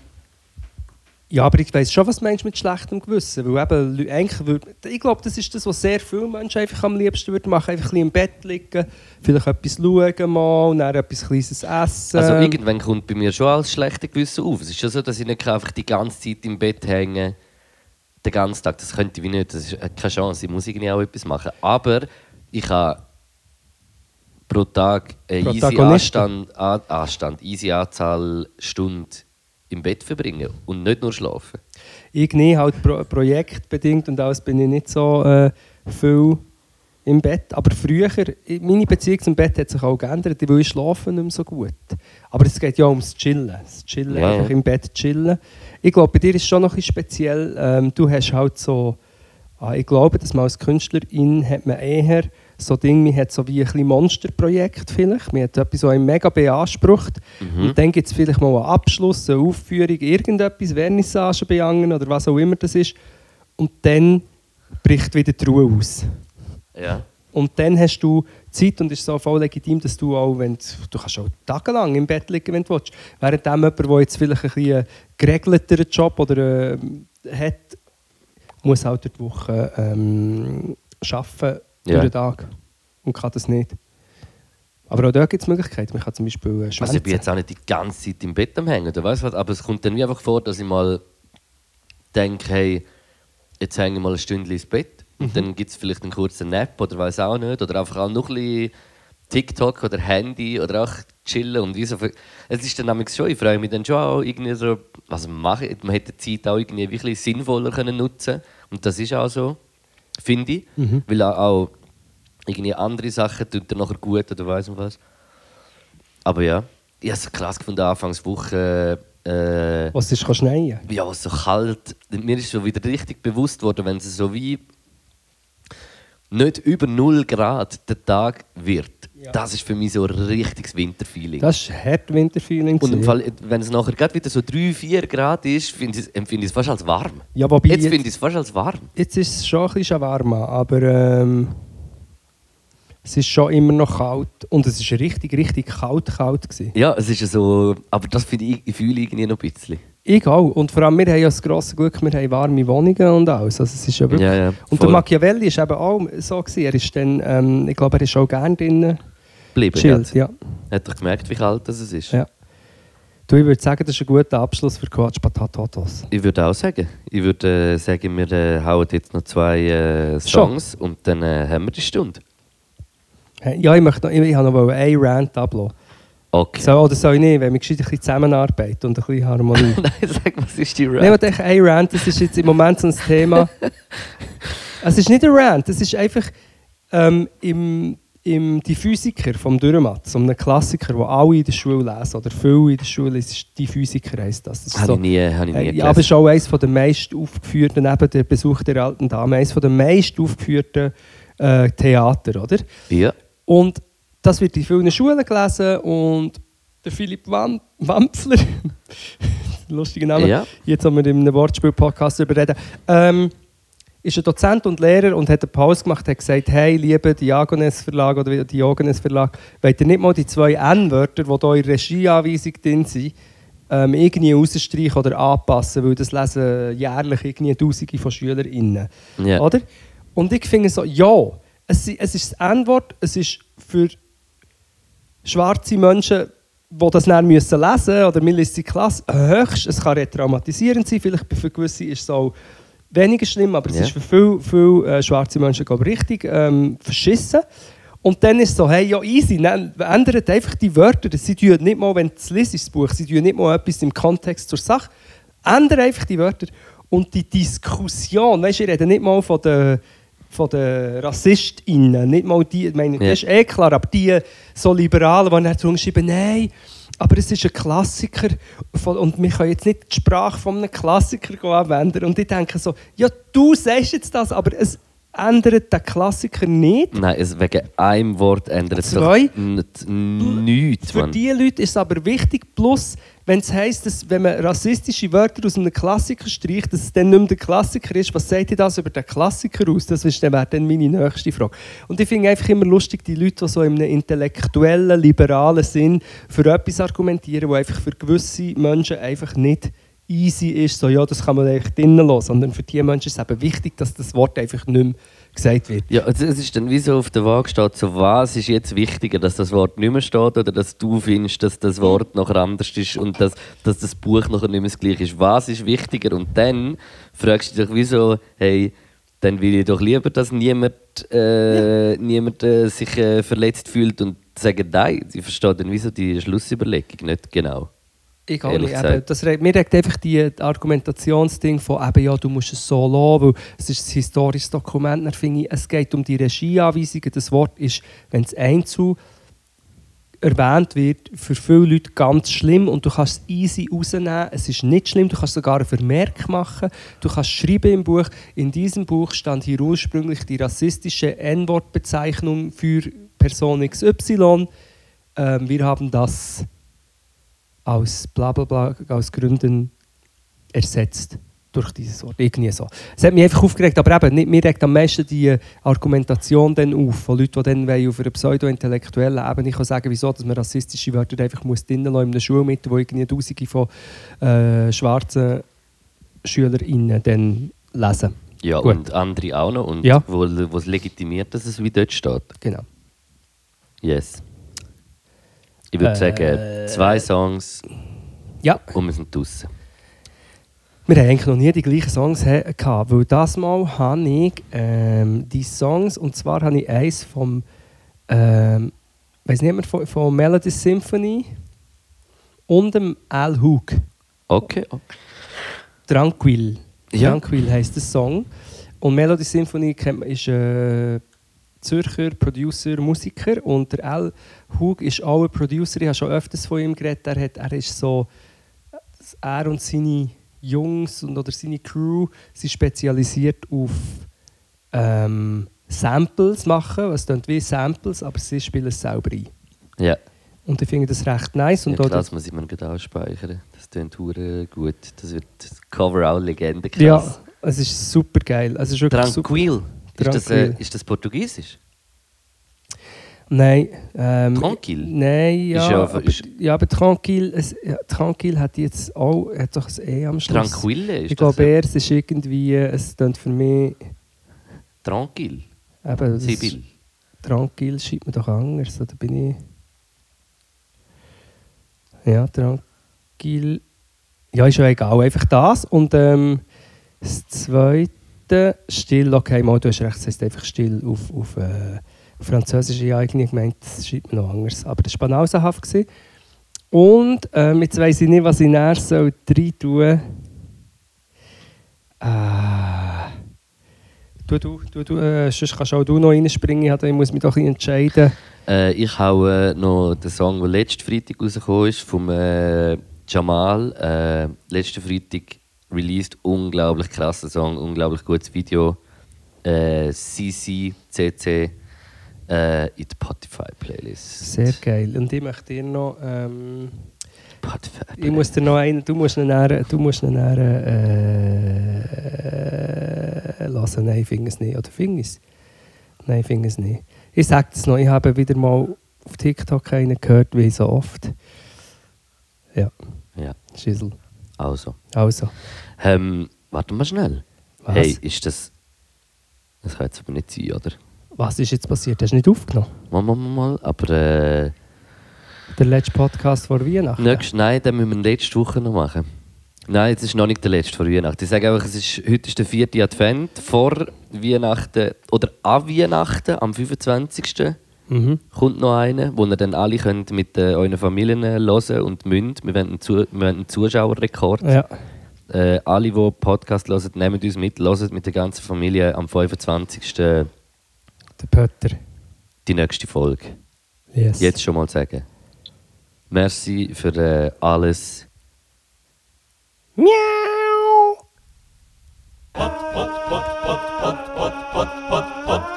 ja, aber ich weiß schon, was du meinst mit schlechtem Gewissen. Weil eben, eigentlich würd, ich glaube, das ist das, was sehr viele Menschen einfach am liebsten würden machen. Einfach ein bisschen im Bett liegen, vielleicht etwas schauen mal, und dann etwas Kleines essen. Also irgendwann kommt bei mir schon als schlechte Gewissen auf. Es ist schon so, dass ich nicht einfach die ganze Zeit im Bett hängen den ganzen Tag. Das könnte ich nicht. Das ist keine Chance. Ich muss irgendwie auch etwas machen. Aber ich habe pro Tag eine easy. Anstand, An- Anstand, easy Anzahl Stunden im Bett verbringen und nicht nur schlafen. irgendwie halt pro projektbedingt und alles bin ich nicht so äh, viel im Bett. Aber früher, meine Beziehung zum Bett hat sich auch geändert, weil ich schlafe nicht mehr so gut. Aber es geht ja ums Chillen. Das Chillen, Ja, einfach im Bett chillen. Ich glaube, bei dir ist es schon noch ein bisschen speziell. Ähm, du hast halt so, ah, ich glaube, dass man als Künstlerin hat man eher so Ding, man hat so wie ein bisschen Monsterprojekt vielleicht. Man hat etwas ein mega beansprucht. Mhm. Und dann gibt es vielleicht mal einen Abschluss, eine Aufführung, irgendetwas, Vernissage beangen oder was auch immer das ist. Und dann bricht wieder die Ruhe aus. Ja. Und dann hast du Zeit und es ist so voll legitim, dass du auch, wenn du, kannst auch tagelang im Bett liegen, wenn du willst. Während dem jemand, der jetzt vielleicht ein bisschen geregelteren Job oder, äh, hat, muss halt durch die Woche ähm, arbeiten, Ja. durch den Tag. Und kann das nicht. Aber auch da gibt es Möglichkeiten. Man kann zum Beispiel äh, Also ich bin jetzt auch nicht die ganze Zeit im Bett am Hängen, oder weißt was? Aber es kommt dann wie einfach vor, dass ich mal denke, hey, jetzt hänge ich mal ein Stündchen ins Bett. Und dann gibt es vielleicht einen kurzen Nap oder weiß auch nicht. Oder einfach auch noch ein bisschen TikTok oder Handy oder auch chillen. Und wie so. Es ist dann nämlich schon, ich freue mich dann schon auch irgendwie so, was man macht. Man hätte die Zeit auch irgendwie wirklich sinnvoller können nutzen Und das ist auch so, finde ich. Weil auch, auch irgendwie andere Sachen tun dann nachher gut oder weiß nicht was. Aber ja, ich habe es krass gefunden, Anfangswoche. Äh, Was ist, schneien. ja, so kalt. Mir ist so wieder richtig bewusst worden, wenn es so wie nicht über 0 Grad der Tag wird. Ja. Das ist für mich so ein richtiges Winterfeeling. Das ist hart Winterfeeling. Und im. Fall, wenn es nachher gerade wieder so 3, 4 Grad ist, finde ich, empfinde ich es fast als warm. Ja, wobei Jetzt jetzt- finde ich es fast als warm. Jetzt ist es schon ein bisschen warm, aber ähm, es ist schon immer noch kalt. Und es war richtig, richtig kalt, kalt. Gewesen. Ja, es ist ja so. Aber das finde ich, ich fühle irgendwie noch ein bisschen. Ich auch. Und vor allem, wir haben ja das grosse Glück, wir haben warme Wohnungen und alles. Also es ist ja wirklich... Ja, ja, und der Machiavelli ist eben auch so. Gewesen. Er ist dann, ähm, ich glaube, er ist auch gerne drinnen Bleiben. chillt. Ja. Hat doch gemerkt, wie kalt das ist. Ja. Du, ich würde sagen, das ist ein guter Abschluss für Quatsch Patatotos. Ich würde auch sagen. Ich würde äh, sagen, wir äh, hauen jetzt noch zwei äh, Songs und dann äh, haben wir die Stunde. Ja, ich möchte noch, ich, ich habe noch einen Rant ablassen. Okay. So, oder soll ich nicht, wenn wir gescheit ein bisschen zusammenarbeiten und ein bisschen Harmonie. *laughs* Nein, sag, was ist die Nein, Rap? ich denke, ein Rant, das ist jetzt im Moment so ein Thema. *laughs* es ist nicht ein Rant, es ist einfach ähm, im, im Die Physiker vom Dürrematz, so einem Klassiker, den alle in der Schule lesen, oder viele in der Schule lesen, ist Die Physiker heisst das. das ist Habe so, ich nie, habe ich nie äh, ja, gelesen. aber es ist auch eines der meist aufgeführten, neben der Besuch der alten Dame, eines der meist aufgeführten äh, Theater, oder? ja. Und das wird in vielen Schulen gelesen und der Philipp Wam Wampfler, *laughs* lustiger Name, Ja. jetzt haben wir in einem Wortspiel-Podcast darüber reden, ähm, ist ein Dozent und Lehrer und hat eine Pause gemacht, hat gesagt, hey, liebe Diagones Verlag oder Diogenes Verlag, wollt ihr nicht mal die zwei N-Wörter, die hier in der Regieanweisung drin sind, ähm, irgendwie rausstreichen oder anpassen, weil das lesen jährlich irgendwie Tausende von SchülerInnen. Ja. Oder? Und ich finde so, ja, es, es ist das N-Wort, es ist für schwarze Menschen, die das dann müssen lesen oder liest die Klasse höchst, es kann retraumatisierend sein, vielleicht für gewisse ist es auch weniger schlimm, aber es Ja. ist für viele, viele äh, schwarze Menschen glaube ich, richtig ähm, verschissen. Und dann ist es so, hey, ja easy, ne, ändert einfach die Wörter. Sie tun nicht mal, wenn du es liest, das Buch, sie tun nicht mal etwas im Kontext zur Sache. Ändern einfach die Wörter. Und die Diskussion, weißt du, ich rede nicht mal von den, von den RassistInnen, nicht mal die, ich meine, Ja. das ist eh klar, aber die so Liberalen, die dann zurückschreiben, nein, aber es ist ein Klassiker von, und wir können jetzt nicht die Sprache von einem Klassiker anwenden. Und ich denke so, ja, du sagst jetzt das, aber es, ändert der Klassiker nicht. Nein, es, wegen einem Wort ändert es nichts, Für die Leute ist es aber wichtig, plus, wenn es heisst, dass wenn man rassistische Wörter aus einem Klassiker streicht, dass es dann nicht mehr der Klassiker ist, was sagt ihr das über den Klassiker aus? Das ist dann, wäre dann meine nächste Frage. Und ich finde einfach immer lustig, die Leute, die so in einem intellektuellen, liberalen Sinn für etwas argumentieren, wo einfach für gewisse Menschen einfach nicht easy ist, so ja, das kann man eigentlich drinnen lassen, sondern für die Menschen ist es eben wichtig, dass das Wort einfach nicht mehr gesagt wird. Ja, also es ist dann wie so auf der Waage steht, so was ist jetzt wichtiger, dass das Wort nicht mehr steht oder dass du findest, dass das Wort nachher anders ist und dass, dass das Buch nachher nicht mehr das gleiche ist. Was ist wichtiger? Und dann fragst du dich wie so, hey, dann will ich doch lieber, dass niemand, äh, niemand äh, sich äh, verletzt fühlt und sagen, nein, ich verstehe dann wieso die Schlussüberlegung nicht genau. Nicht. gesagt. Eben, das, mir regt einfach die Argumentationsding von, eben, ja, du musst es so lassen, weil es ist ein historisches Dokument. Dann finde ich, es geht um die Regieanweisungen. Das Wort ist, wenn es einzeln erwähnt wird, für viele Leute ganz schlimm und du kannst es easy rausnehmen. Es ist nicht schlimm, du kannst sogar einen Vermerk machen. Du kannst schreiben im Buch, in diesem Buch stand hier ursprünglich die rassistische N-Wort-Bezeichnung für Person XY. Ähm, wir haben das aus bla bla bla, aus Gründen ersetzt durch dieses Wort. Irgendwie so. Es hat mich einfach aufgeregt, aber eben, nicht, mir regt am meisten die Argumentation dann auf, von Leuten, die dann wollen auf einer pseudo-intellektuellen Ebene kann sagen wieso dass man rassistische Wörter einfach muss drinnen lassen in einer Schule mit, wo irgendwie Tausende von äh, schwarzen SchülerInnen dann lesen. Ja, Gut. und andere auch noch. Und Ja. wo, wo es legitimiert, dass es wie dort steht. Genau. Yes. Ich würde Äh, sagen, zwei Songs Ja, und wir sind draußen. wir haben eigentlich noch nie die gleichen Songs gehabt, weil das Mal habe ich ähm, die Songs, und zwar habe ich eins vom, ähm, weiß nicht mehr, von, von Melody Symphony und dem Al Hook. Okay, okay. Tranquil. Ja. Tranquil heisst der Song. Und Melody Symphony ist äh, Zürcher Producer, Musiker. Und der Al Hug ist auch ein Producer. Ich habe schon öfters von ihm geredet. Er, hat, er ist so, er und seine Jungs und, oder seine Crew sind spezialisiert auf ähm, Samples machen. Was klingt wie Samples, aber sie spielen es selber ein. Ja, Und ich finde das recht nice. Und ja klar, das- muss ich mir gerade ausspeichern. Das klingt gut. Das wird das Cover auch Legende. ja, krass. es ist super geil. Es ist wirklich super. Ist das, äh, ist das Portugiesisch? Nein. Ähm, Tranquil? Nein, ja. Ist ja- aber, ist- ja, aber Tranquil, es, ja, Tranquil hat jetzt auch hat doch ein E am Schluss. Tranquille ist Ich das? glaube, eher, es ist irgendwie, es klingt für mich, Tranquil. eben, Sibyl. Tranquil schreibt man doch anders, oder bin ich... Ja, Tranquil... Ja, ist ja egal, einfach das. Und ähm, das Zweite, still, okay, mal, du hast recht, es heißt einfach still auf, auf, äh, Französisch. Ich habe irgendwie gemeint, das schreibt man noch anders. Aber das war banausenhaft. Und ähm, jetzt weiss ich nicht, was ich näher soll rein tun Ah. Du, du, du, du, äh, sonst kannst auch du noch reinspringen. Ich muss mich doch ein entscheiden. Äh, ich äh, noch den Song, der letzten Freitag rausgekommen ist, vom äh, Jamal. Äh, letzten Freitag released. Unglaublich krasser Song, unglaublich gutes Video. Äh, CC, CC äh, in die Spotify-Playlist. Sehr geil. Und ich möchte dir noch... Ähm, Spotify ich muss dir noch einen... Du musst ihn näher... Du musst ihn näher... Äh, lassen. Nein, ich finde es nicht. Oder finde es? Nein, ich finde es nicht. Ich sage es noch. Ich habe wieder mal auf TikTok einen gehört, wie so oft. Ja, Ja, Schissel. also. Also, Ähm, warte mal schnell. Was? Hey, ist das. Das kann jetzt aber nicht sein, oder? was ist jetzt passiert? Hast du nicht aufgenommen? Mal, mal, mal, mal. Aber äh, Der letzte Podcast vor Weihnachten? nächst, nein, den müssen wir nächste Woche noch machen. Nein, jetzt ist noch nicht der letzte vor Weihnachten. Ich sage einfach, es ist, heute ist der vierte Advent. Vor Weihnachten oder an Weihnachten, am 25. Mhm. kommt noch einer, wo ihr dann alle könnt mit äh, euren Familien äh, hören und münd. Wir wollen einen, Zu wir wollen einen Zuschauerrekord. Ja. Äh, alle, die Podcast hören, nehmen uns mit, hören mit der ganzen Familie am 25. Der Pötter. die nächste Folge. Yes. Jetzt schon mal sagen. Merci für äh, alles. Miau! Pot Pod, Pod, Pod, Pod, Pod, Pod, Pod, Pod,